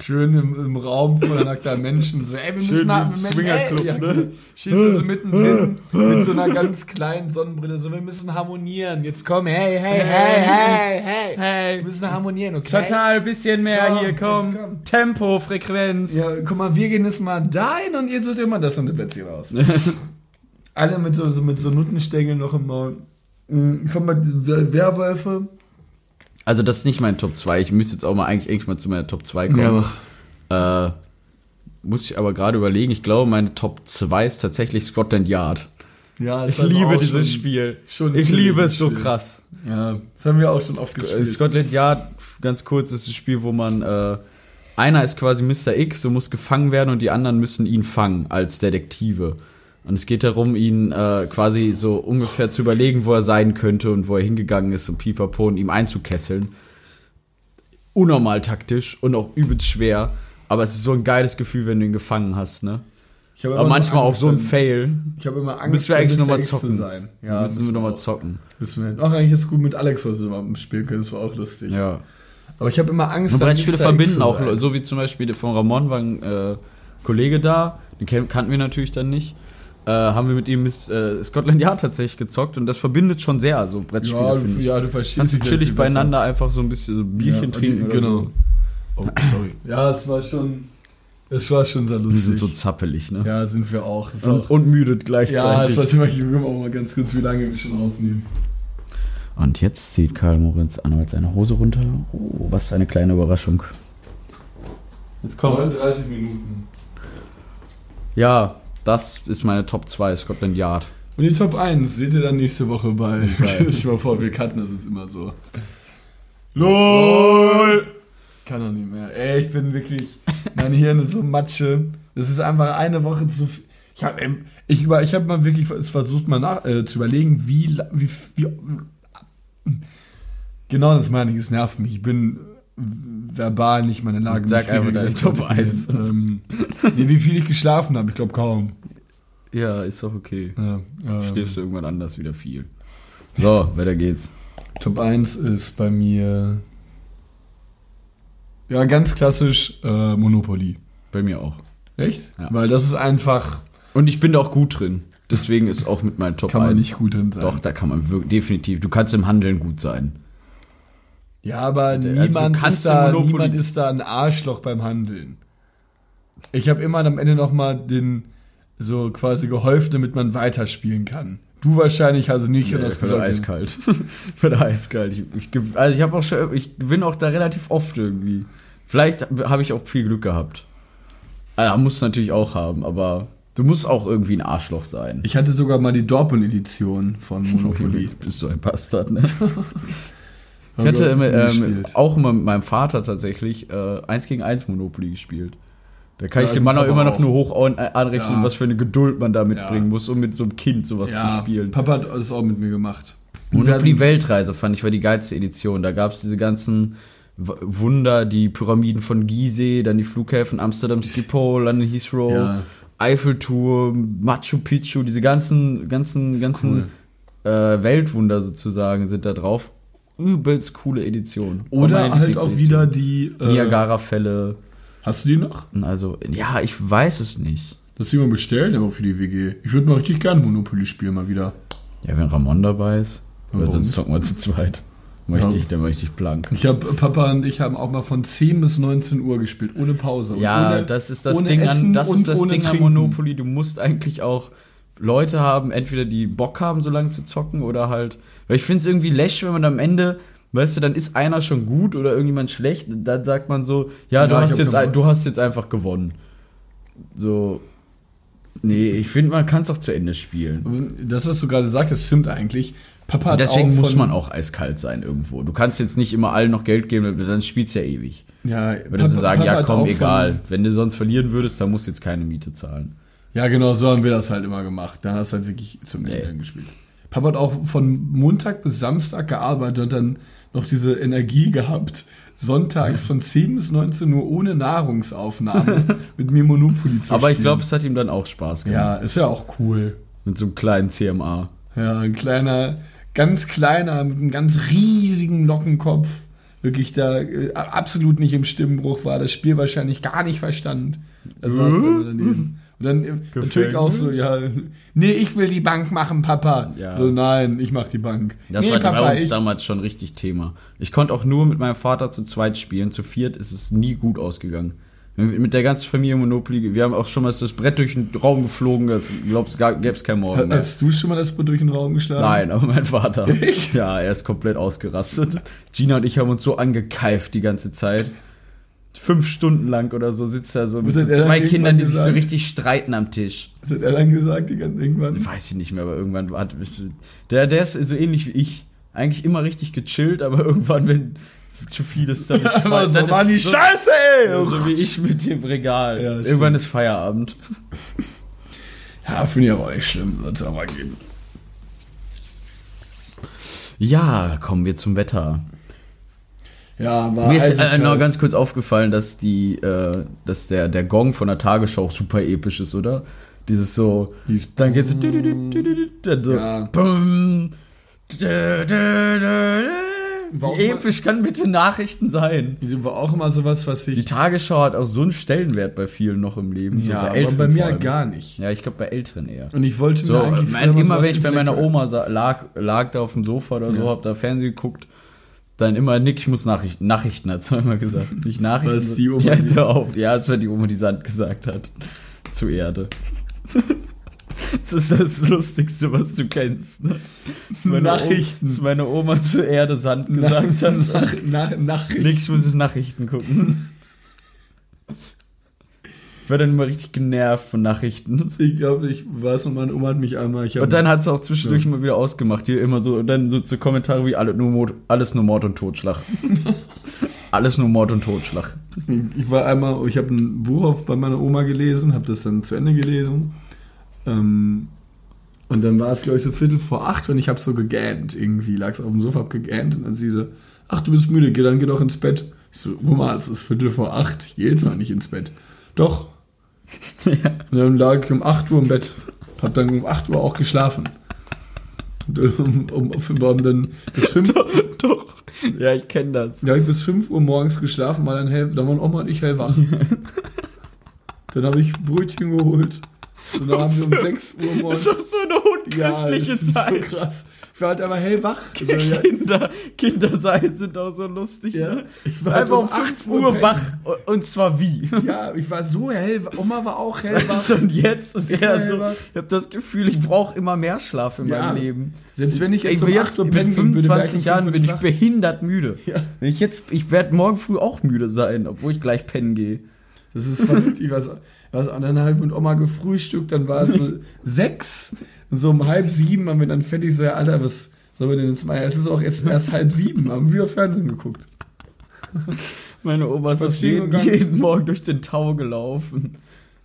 Schön im, im Raum voller nackter Menschen. So, ey, wir müssen Schön nach Swingerclub, ja, ne? Schießt du so mittendrin mit so einer ganz kleinen Sonnenbrille. So, wir müssen harmonieren. Jetzt komm, hey, hey, hey, hey, hey. Hey. Wir müssen harmonieren, okay? Total, bisschen mehr Komm, hier, komm. komm. Tempo, Frequenz. Ja, guck mal, wir gehen jetzt mal dahin und ihr sucht immer das und Plätzchen raus. Alle mit so, so, mit so Nuttenstängeln noch im Maul. Mhm, Von mal Wer- Werwölfe. Also das ist nicht mein Top 2. Ich müsste jetzt auch mal eigentlich, eigentlich mal zu meiner Top 2 kommen. Äh, muss ich aber gerade überlegen. Ich glaube, meine Top 2 ist tatsächlich Scotland Yard. Ja, das Ich liebe auch dieses schon- Spiel. schon ich liebe es so Spiel. krass. Ja, das haben wir auch schon oft Äh, gespielt. Scotland Yard, ganz kurz, ist ein Spiel, wo man äh, einer ist quasi Mr. X und muss gefangen werden und die anderen müssen ihn fangen als Detektive. Und es geht darum, ihn äh, quasi so ungefähr zu überlegen, wo er sein könnte und wo er hingegangen ist und pipapo und ihm einzukesseln. Unnormal taktisch und auch übelst schwer. Aber es ist so ein geiles Gefühl, wenn du ihn gefangen hast, ne? Aber manchmal auch Angst, so ein Fail. Ich habe immer Angst, Müssen wir eigentlich nochmal X zu zocken. sein. Ja, müssen wir nochmal auch. zocken. Müssen wir. Ach, eigentlich ist es gut mit Alex heute mal spielen können, das war auch lustig. Ja. Aber ich habe immer Angst, dann Brettspiele verbinden auch, so wie zum Beispiel von Ramon war ein äh, Kollege da, den kannten wir natürlich dann nicht. Äh, haben wir mit ihm Miss, äh, Scotland Yard tatsächlich gezockt und das verbindet schon sehr, so Brettspiele, Ja, du, ja, du verstehst Kannst du chillig viel besser. beieinander einfach so ein bisschen so Bierchen Ja, trinken die- genau. so. Oh, sorry. Ja, es war schon. Es war schon sehr Wir lustig. sind so zappelig, ne? ja, sind wir auch. Und, und müde ja, gleichzeitig. das war Thema. Ich gucke auch mal ganz kurz, wie lange wir schon aufnehmen. und jetzt zieht Karl Moritz erneut seine Hose runter. Oh, was eine kleine Überraschung. Jetzt 39 Minuten. Ja, Das ist meine Top 2, Scotland Yard. Und die Top 1 seht ihr dann nächste Woche bei. Geil. ich mal vor, wir cutten das ist immer so. LOL! Kann doch nicht mehr. Ey, ich bin wirklich. Mein Hirn ist so Matsche. Das ist einfach eine Woche zu viel. Ich habe ich, über- ich hab mal wirklich versucht, mal nach, äh, zu überlegen, wie, la- wie, wie. Genau das meine ich, es nervt mich. Ich bin verbal nicht meine Lage. Sag einfach deine Top artikulieren. Ähm, nee, wie viel ich geschlafen habe, ich glaube kaum. Ja, ist doch okay. Ja, ähm, Schläfst du irgendwann anders wieder viel. So, weiter geht's. Top 1 ist bei mir. Ja, ganz klassisch äh, Monopoly. Bei mir auch. Echt? Ja. Weil das ist einfach. Und ich bin da auch gut drin. Deswegen ist auch mit meinen Top Kann man 1. nicht gut drin sein. Doch, da kann man wirklich, definitiv. Du kannst im Handeln gut sein. Ja, aber Also du niemand, ist da, niemand ist da ein Arschloch beim Handeln. Ich habe immer am Ende nochmal den so quasi geholfen, damit man weiterspielen kann. Du wahrscheinlich also nicht. und Nee, hast ich bin gesagt, eiskalt. ich bin eiskalt. Ich, ich, also ich habe auch schon, ich gewinne auch da relativ oft irgendwie. Vielleicht habe ich auch viel Glück gehabt. Ah, muss natürlich auch haben, aber du musst auch irgendwie ein Arschloch sein. Ich hatte sogar mal die Dortmund-Edition von Monopoly. Du bist so ein Bastard, ne? Ich hatte ähm, gespielt. auch immer mit meinem Vater tatsächlich äh, 1 gegen 1 Monopoly gespielt. Da kann Ja, ich dem Mann auch immer noch nur hoch an, anrechnen, Ja. was für eine Geduld man da mitbringen Ja. muss, um mit so einem Kind sowas zu spielen. Papa hat das auch mit mir gemacht. Monopoly Weltreise fand ich war die geilste Edition. Da gab es diese ganzen Wunder, die Pyramiden von Gizeh, dann die Flughäfen Amsterdam Schiphol, London Heathrow. Eiffelturm, Machu Picchu, diese ganzen ganzen ganzen äh, Weltwunder sozusagen sind da drauf. Übelst coole Edition. Oder halt auch wieder die. Äh, Niagara-Fälle. Hast du die noch? Also, ja, ich weiß es nicht. Das mal bestellen, aber für die WG. Ich würde mal richtig gerne Monopoly spielen, mal wieder. Ja, wenn Ramon dabei ist. Oder sonst zocken wir zu zweit. Ich Ja. dann mach ich blank. Ich habe Papa und ich haben auch mal von 10 bis 19 Uhr gespielt, ohne Pause. Ja, ohne, das ist das Ding an, das ist das Ding an. Monopoly. Du musst eigentlich auch Leute haben, entweder die Bock haben, so lange zu zocken oder halt. Weil ich finde es irgendwie läsch, wenn man am Ende, weißt du, dann ist einer schon gut oder irgendjemand schlecht. Dann sagt man so, ja, du Ja, ich hast jetzt, ein, du hast jetzt einfach gewonnen. So. Nee, ich finde, man kann es auch zu Ende spielen. Das, was du gerade sagtest, stimmt eigentlich. Papa hat Deswegen muss man auch eiskalt sein irgendwo. Du kannst jetzt nicht immer allen noch Geld geben, dann spielst du ja ewig. Ja, Würdest du sagen, ja hat komm, egal. Wenn du sonst verlieren würdest, dann musst du jetzt keine Miete zahlen. Ja, genau, so haben wir das halt immer gemacht. Dann hast du halt wirklich zum Ende Nee. gespielt. Papa hat auch von Montag bis Samstag gearbeitet und dann noch diese Energie gehabt, sonntags von 10 bis 19 Uhr ohne Nahrungsaufnahme mit mir Monopoly zu Aber ich glaube, es hat ihm dann auch Spaß gemacht. Ja, ist ja auch cool. Mit so einem kleinen CMA. Ja, ein kleiner, ganz kleiner, mit einem ganz riesigen Lockenkopf. Wirklich da äh, absolut nicht im Stimmenbruch war, das Spiel wahrscheinlich gar nicht verstand. Da saß er immer daneben. Und dann äh, natürlich auch so, ja, nee, ich will die Bank machen, Papa. Ja. So, nein, ich mach die Bank. Das nee, war bei uns ich, damals schon richtig Thema. Ich konnte auch nur mit meinem Vater zu zweit spielen. Zu viert ist es nie gut ausgegangen. Mit der ganzen Familie Monopoly, wir haben auch schon mal das Brett durch den Raum geflogen, das glaubst gäbe es kein Morgen mehr. Hast du schon mal das Brett durch den Raum geschlagen? Nein, aber mein Vater. Ja, er ist komplett ausgerastet. Gina und ich haben uns so angekeift die ganze Zeit. Fünf Stunden lang oder so sitzt er so mit so zwei Kindern, die sich so gesagt? richtig streiten am Tisch. Was hat er dann gesagt, die ganze irgendwann? Weiß ich nicht mehr, aber irgendwann war der, der ist so ähnlich wie ich. Eigentlich immer richtig gechillt, aber irgendwann, wenn zu viel ist, dann ist Aber so war die ist- Scheiße, ey! so, so wie ich mit dem Regal. Ja, irgendwann stimmt. ist Feierabend. Ja, finde ich aber auch nicht schlimm, soll es aber geben. Ja, kommen wir zum Wetter. Ja, war Mir ist äh, eisekalt. noch ganz kurz aufgefallen, dass die, äh, dass der, der Gong von der Tagesschau auch super episch ist, oder? Dieses so, Dies- dann geht's so, dann so Ja. bum, Wie episch kann bitte Nachrichten sein? Die war auch immer sowas, was ich. Die Tagesschau hat auch so einen Stellenwert bei vielen noch im Leben. so ja, aber Älteren bei mir gar nicht. Ja, ich glaube bei Älteren eher. Und ich wollte So, mir eigentlich mein, immer wenn ich bei meiner Oma lag, lag da auf dem Sofa oder so, Ja. hab da Fernsehen geguckt, dann immer Nick, ich muss Nachrichten, Nachrichten hat sie immer gesagt. Nicht Nachrichten. Was die Oma ja, hör auf. ja, das war die Oma, die Sand gesagt hat. Zu Erde. Das ist das Lustigste, was du kennst. Ne? Meine Nachrichten. Oma, dass meine Oma zur Erde Sand gesagt nach, hat. nach, nach, Nachrichten. Nick, ich muss jetzt Nachrichten gucken. Ich war dann immer richtig genervt von Nachrichten. Ich glaube, ich weiß noch, meine Oma hat mich einmal. Und dann hat sie auch zwischendurch immer wieder ausgemacht. Hier immer so, und dann so zu Kommentare wie alles nur Mord, alles nur Mord und Totschlag. alles nur Mord und Totschlag. Ich war einmal, ich habe ein Buch auf, bei meiner Oma gelesen, habe das dann zu Ende gelesen. Ähm, und dann war es, glaube ich, so Viertel vor acht und ich habe so gegähnt irgendwie. Lag auf dem Sofa, hab gegähnt und dann sie so, ach, du bist müde, geh dann geh doch ins Bett. Ich so, Oma, es ist Viertel vor acht, ich gehe jetzt noch nicht ins Bett. Doch. Ja. Und dann lag ich um 8 Uhr im Bett. Hab dann um 8 Uhr auch geschlafen. Und um, um, um, um dann bis 5 Doch. Ja, ich kenne das. Ja, ich bis 5 Uhr morgens geschlafen, war dann hell, dann waren Oma und ich hellwach. dann habe ich Brötchen geholt. So, dann haben wir um 6 Uhr Das morgens. ist doch so eine Ja, unchristliche das ist Zeit. so krass. Ich war halt einfach hellwach. Also, ja, Kinder, Kinder sein sind auch so lustig. Ja, ne? ich war halt Einfach um um 8 5 Uhr Uhr wach. Und zwar wie? ja, ich war so hellwach. Oma war auch Weißt hellwach. und jetzt ist Ich er war so, hellwach. ich habe das Gefühl, ich brauche immer mehr Schlaf in Ja. meinem Leben. Selbst wenn ich Ich jetzt bin um 8 jetzt Uhr pennen gehen würde, wäre ich um 25 Jahren 5 Uhr bin ich behindert müde. Ja. Wenn ich jetzt, ich werde morgen früh auch müde sein, obwohl ich gleich pennen gehe. Das ist verrückt. Ich weiß, was anderthalb mit Oma gefrühstückt, dann war es so sechs. Und so um halb sieben haben wir dann fertig so, ja, Alter, was sollen wir denn jetzt machen? Es ist auch jetzt erst halb sieben, haben wir Fernsehen geguckt. Meine Oma ist auf jeden, jeden Morgen durch den Tau gelaufen.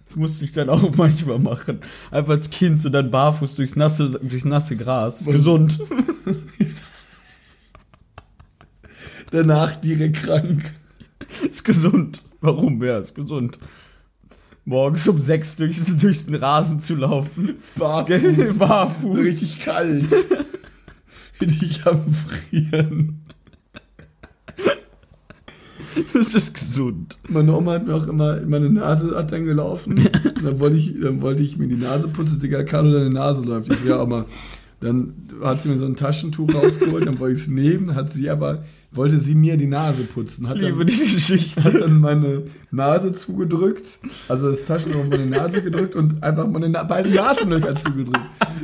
Das musste ich dann auch manchmal machen. Einfach als Kind so dann barfuß durchs nasse, durchs nasse Gras. Und- Gesund. Danach direkt krank. Ist gesund. Warum? Ja, ist gesund. Morgens um sechs durchs, durch den Rasen zu laufen. Barfuß. Barfuß. Richtig kalt. Richtig am Frieren. Das ist gesund. Meine Oma hat mir auch immer, meine Nase hat dann gelaufen. dann, wollte ich, dann wollte ich mir die Nase putzen, egal, kann oder deine Nase läuft. Ich so, ja, Oma. Dann hat sie mir so ein Taschentuch rausgeholt, dann wollte ich es nehmen, hat sie aber, wollte sie mir die Nase putzen. Hat dann, liebe die Geschichte. hat dann meine Nase zugedrückt, also das Taschentuch auf meine Nase gedrückt und einfach meine Na beiden Nasenlöcher zugedrückt.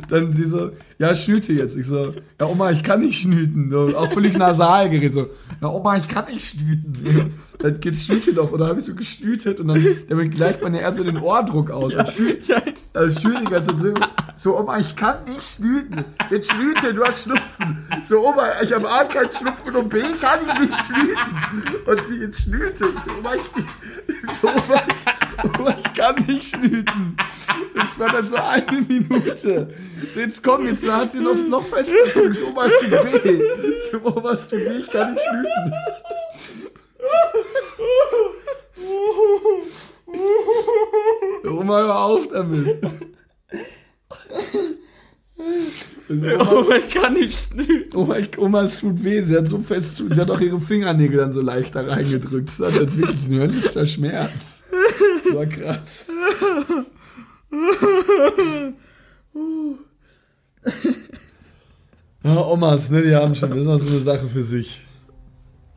Dann sie so, ja, schnüte jetzt. Ich so, ja, Oma, ich kann nicht schnüten. So, auch völlig nasal geredet. So, ja, Oma, ich kann nicht schnüten. Dann geht's schnüte doch. Und dann habe ich so geschnütet und dann damit gleicht man ja erst so den Ohrdruck aus. Ja, Und schnü- ja. dann schnüte ich also drin. So, Oma, ich kann nicht schnüten. Jetzt schnüte, du hast Schnupfen. So, Oma, ich habe A keinen Schnupfen und B kann ich nicht schnüten. Und sie jetzt schnüte. So, Oma, ich, so, Oma, ich, Oma, ich kann nicht schnüten. Das war dann so eine Minute. So, jetzt komm, jetzt hat sie noch, noch fester. So, Oma, es tut weh. So, Oma, es tut weh, ich kann nicht schnüten. Oma, hör auf damit. Also, Oma, Oh, ich kann nicht schnüren. Oma, Oma, es tut weh. Sie hat so fest, zu- sie hat auch ihre Fingernägel dann so leicht da reingedrückt. Das hat halt wirklich ein höllischer Schmerz. Das war krass. Ja, Omas, ne, die haben schon, das ist noch so eine Sache für sich.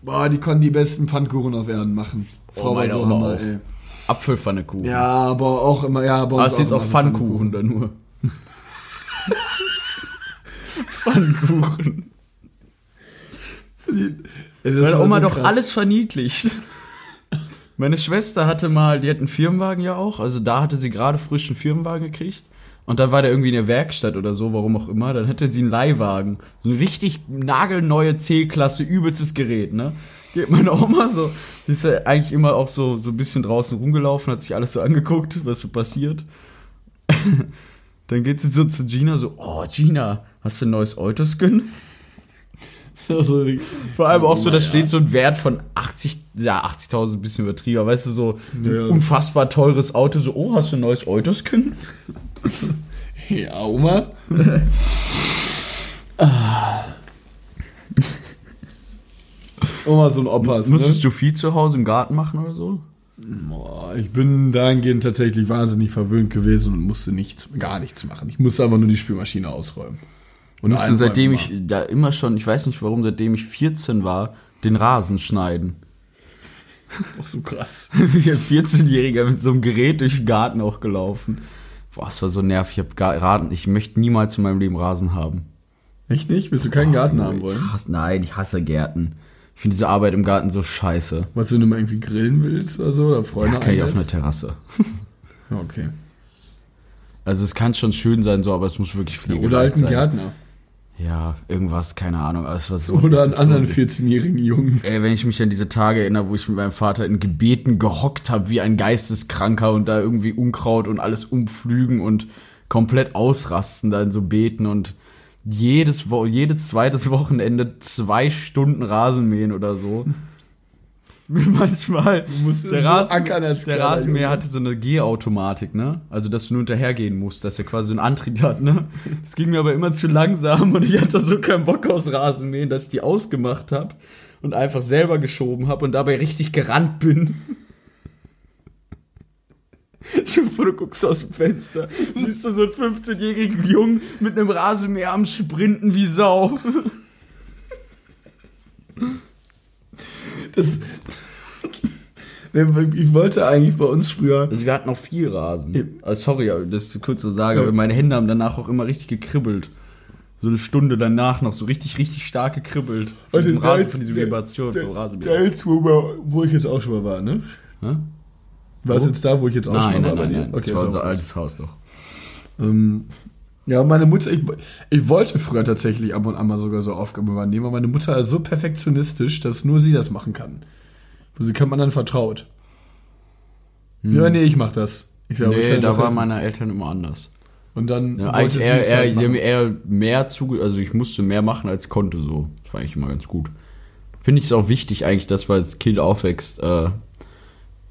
Boah, die konnten die besten Pfannkuchen auf Erden machen. Frau war so Hammer, auch. ey. Apfelpfannekuchen. Ja, aber auch immer, ja, Aber ist jetzt auch Pfannkuchen da nur. Pfannkuchen. Das Meine Oma so doch krass. alles verniedlicht. Meine Schwester hatte mal, die hat einen Firmenwagen ja auch, also da hatte sie gerade frisch einen Firmenwagen gekriegt. Und dann war der irgendwie in der Werkstatt oder so, warum auch immer. Dann hatte sie einen Leihwagen. So eine richtig nagelneue C-Klasse, übelstes Gerät, ne? Geht meine Oma so, sie ist ja eigentlich immer auch so, so ein bisschen draußen rumgelaufen, hat sich alles so angeguckt, was so passiert. dann geht sie so zu Gina so, oh Gina, hast du ein neues Autoskin? So, so, Vor allem auch so, da Ja. steht so ein Wert von 80, ja, 80.000, ein bisschen übertrieben, aber weißt du, so ein Ja. unfassbar teures Auto, so, oh, hast du ein neues Autoskin? Ja, Oma. Oma so ein Opas, ne? Musstest du viel zu Hause im Garten machen oder so? Boah, ich bin dahingehend tatsächlich wahnsinnig verwöhnt gewesen und musste nichts, gar nichts machen. Ich musste einfach nur die Spülmaschine ausräumen. Und Musste seitdem immer. ich da immer schon, ich weiß nicht warum, seitdem ich 14 war, den Rasen schneiden. Ach, so krass. ich als 14-Jähriger mit so einem Gerät durch den Garten auch gelaufen. Boah, es war so nervig. Ich hab gar, Rasen, ich möchte niemals in meinem Leben Rasen haben. Echt nicht? Willst du keinen Garten haben wollen? Ich hasse, nein, ich hasse Gärten. Ich finde diese Arbeit im Garten so scheiße. Was, wenn du mal irgendwie grillen willst oder so? Oder Freunde Ja, kann ich auf einer? Terrasse. Ja, okay. Also es kann schon schön sein, so, aber es muss wirklich pflegeleicht Oder halt ein. Gärtner. Ja, irgendwas, keine Ahnung. Es war so, Oder einen anderen so, 14-jährigen Jungen. Ey, wenn ich mich an diese Tage erinnere, wo ich mit meinem Vater in Gebeten gehockt habe, wie ein Geisteskranker und da irgendwie Unkraut und alles umflügen und komplett ausrasten, da in so Beten und jedes, Wo jedes zweites Wochenende zwei Stunden Rasenmähen oder so. Manchmal. der so Rasen, der Rasenmäher hatte so eine Gehautomatik, ne? Also, dass du nur hinterhergehen musst, dass er quasi so einen Antrieb hat, ne? Das ging mir aber immer zu langsam und ich hatte so keinen Bock aufs Rasenmähen, dass ich die ausgemacht habe und einfach selber geschoben habe und dabei richtig gerannt bin. Schon vor, du guckst aus dem Fenster, siehst du so einen 15-jährigen Jungen mit einem Rasenmäher am Sprinten wie Sau. Das, ich wollte eigentlich bei uns früher. Also wir hatten noch viel Rasen. Also sorry, das ist kurz zu sagen, aber meine Hände haben danach auch immer richtig gekribbelt. So eine Stunde danach noch so richtig, richtig stark gekribbelt. Von, diesem Rasen, von dieser Vibration vom Da Rasenmäher. jetzt, wo, wo ich jetzt auch schon mal war, ne? Hä? War es jetzt da, wo ich jetzt auch schon Nein, mal nein, war nein, bei nein. dir? Das war auch unser altes Haus noch. Ähm, ja, meine Mutter, ich, ich wollte früher tatsächlich ab und an mal sogar so Aufgaben übernehmen, aber meine Mutter ist so perfektionistisch, dass nur sie das machen kann. Sie kann man dann vertraut. Ja, nee, ich mach das. Ich glaube, Hm. nee, da helfen. meine Eltern immer anders. Und dann Ja, wollte eigentlich eher, eher, halt die haben eher mehr zuge... Also ich musste mehr machen, als konnte so. Das war eigentlich immer ganz gut. Finde ich es auch wichtig eigentlich, dass man als Kind aufwächst äh,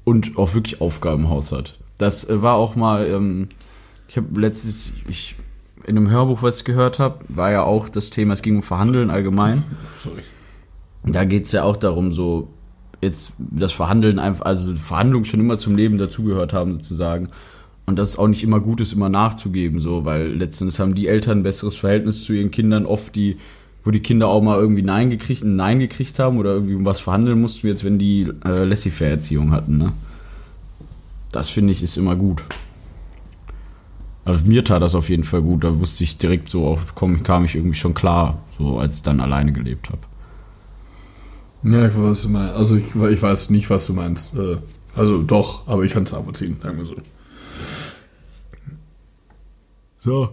und auch wirklich Aufgaben im Haus hat. Das äh, war auch mal... Ähm, ich habe letztes... Ich, in einem Hörbuch, was ich gehört habe, war ja auch das Thema, es ging um Verhandeln allgemein. Sorry. Da geht es ja auch darum, so jetzt das Verhandeln einfach, also Verhandlungen schon immer zum Leben dazugehört haben, sozusagen. Und dass es auch nicht immer gut ist, immer nachzugeben, so, weil letztendlich haben die Eltern ein besseres Verhältnis zu ihren Kindern, oft die, wo die Kinder auch mal irgendwie Nein gekriegt, ein Nein gekriegt haben oder irgendwie um was verhandeln mussten, wie jetzt wenn die äh, Laissez-faire-Erziehung hatten, ne? Das finde ich ist immer gut. Also mir tat das auf jeden Fall gut, da wusste ich direkt so, auf, komm, kam ich irgendwie schon klar, so als ich dann alleine gelebt habe. Ja, ich weiß, was du meinst. Also ich, ich weiß nicht, was du meinst. Äh, Also doch, aber ich kann es nachvollziehen, sagen wir so. So.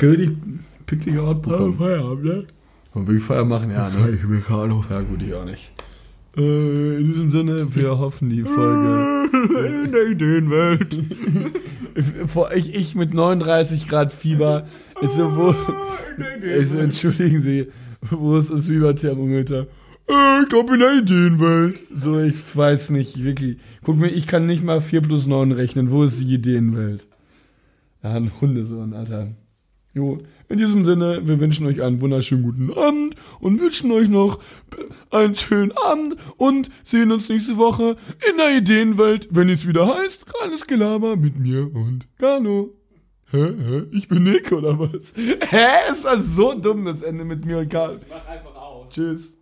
Richtig pickliger Ort bekommen. Feierabend, ne? Und wir Feier machen, ja, ne? Ich bin Carlo. Ja, gut, ich auch nicht. Äh, in diesem Sinne, wir hoffen, die Folge. In der Ideenwelt. Ich, ich mit 39 Grad Fieber. Ist so, wo, ist, entschuldigen Sie, wo ist das Fieberthermometer? Äh, ich glaube in der Ideenwelt. So, ich weiß nicht, wirklich. Guck mir, ich kann nicht mal 4 plus 9 rechnen. Wo ist die Ideenwelt? Ja, ein Hundesohn, Alter. Jo, in diesem Sinne, wir wünschen euch einen wunderschönen guten Abend und wünschen euch noch einen schönen Abend und sehen uns nächste Woche in der Ideenwelt, wenn es wieder heißt, reines Gelaber mit mir und Gano. Hä, hä? Ich bin Nick oder was? Hä? Es war so dumm, das Ende mit mir und Carlo. Mach einfach aus. Tschüss.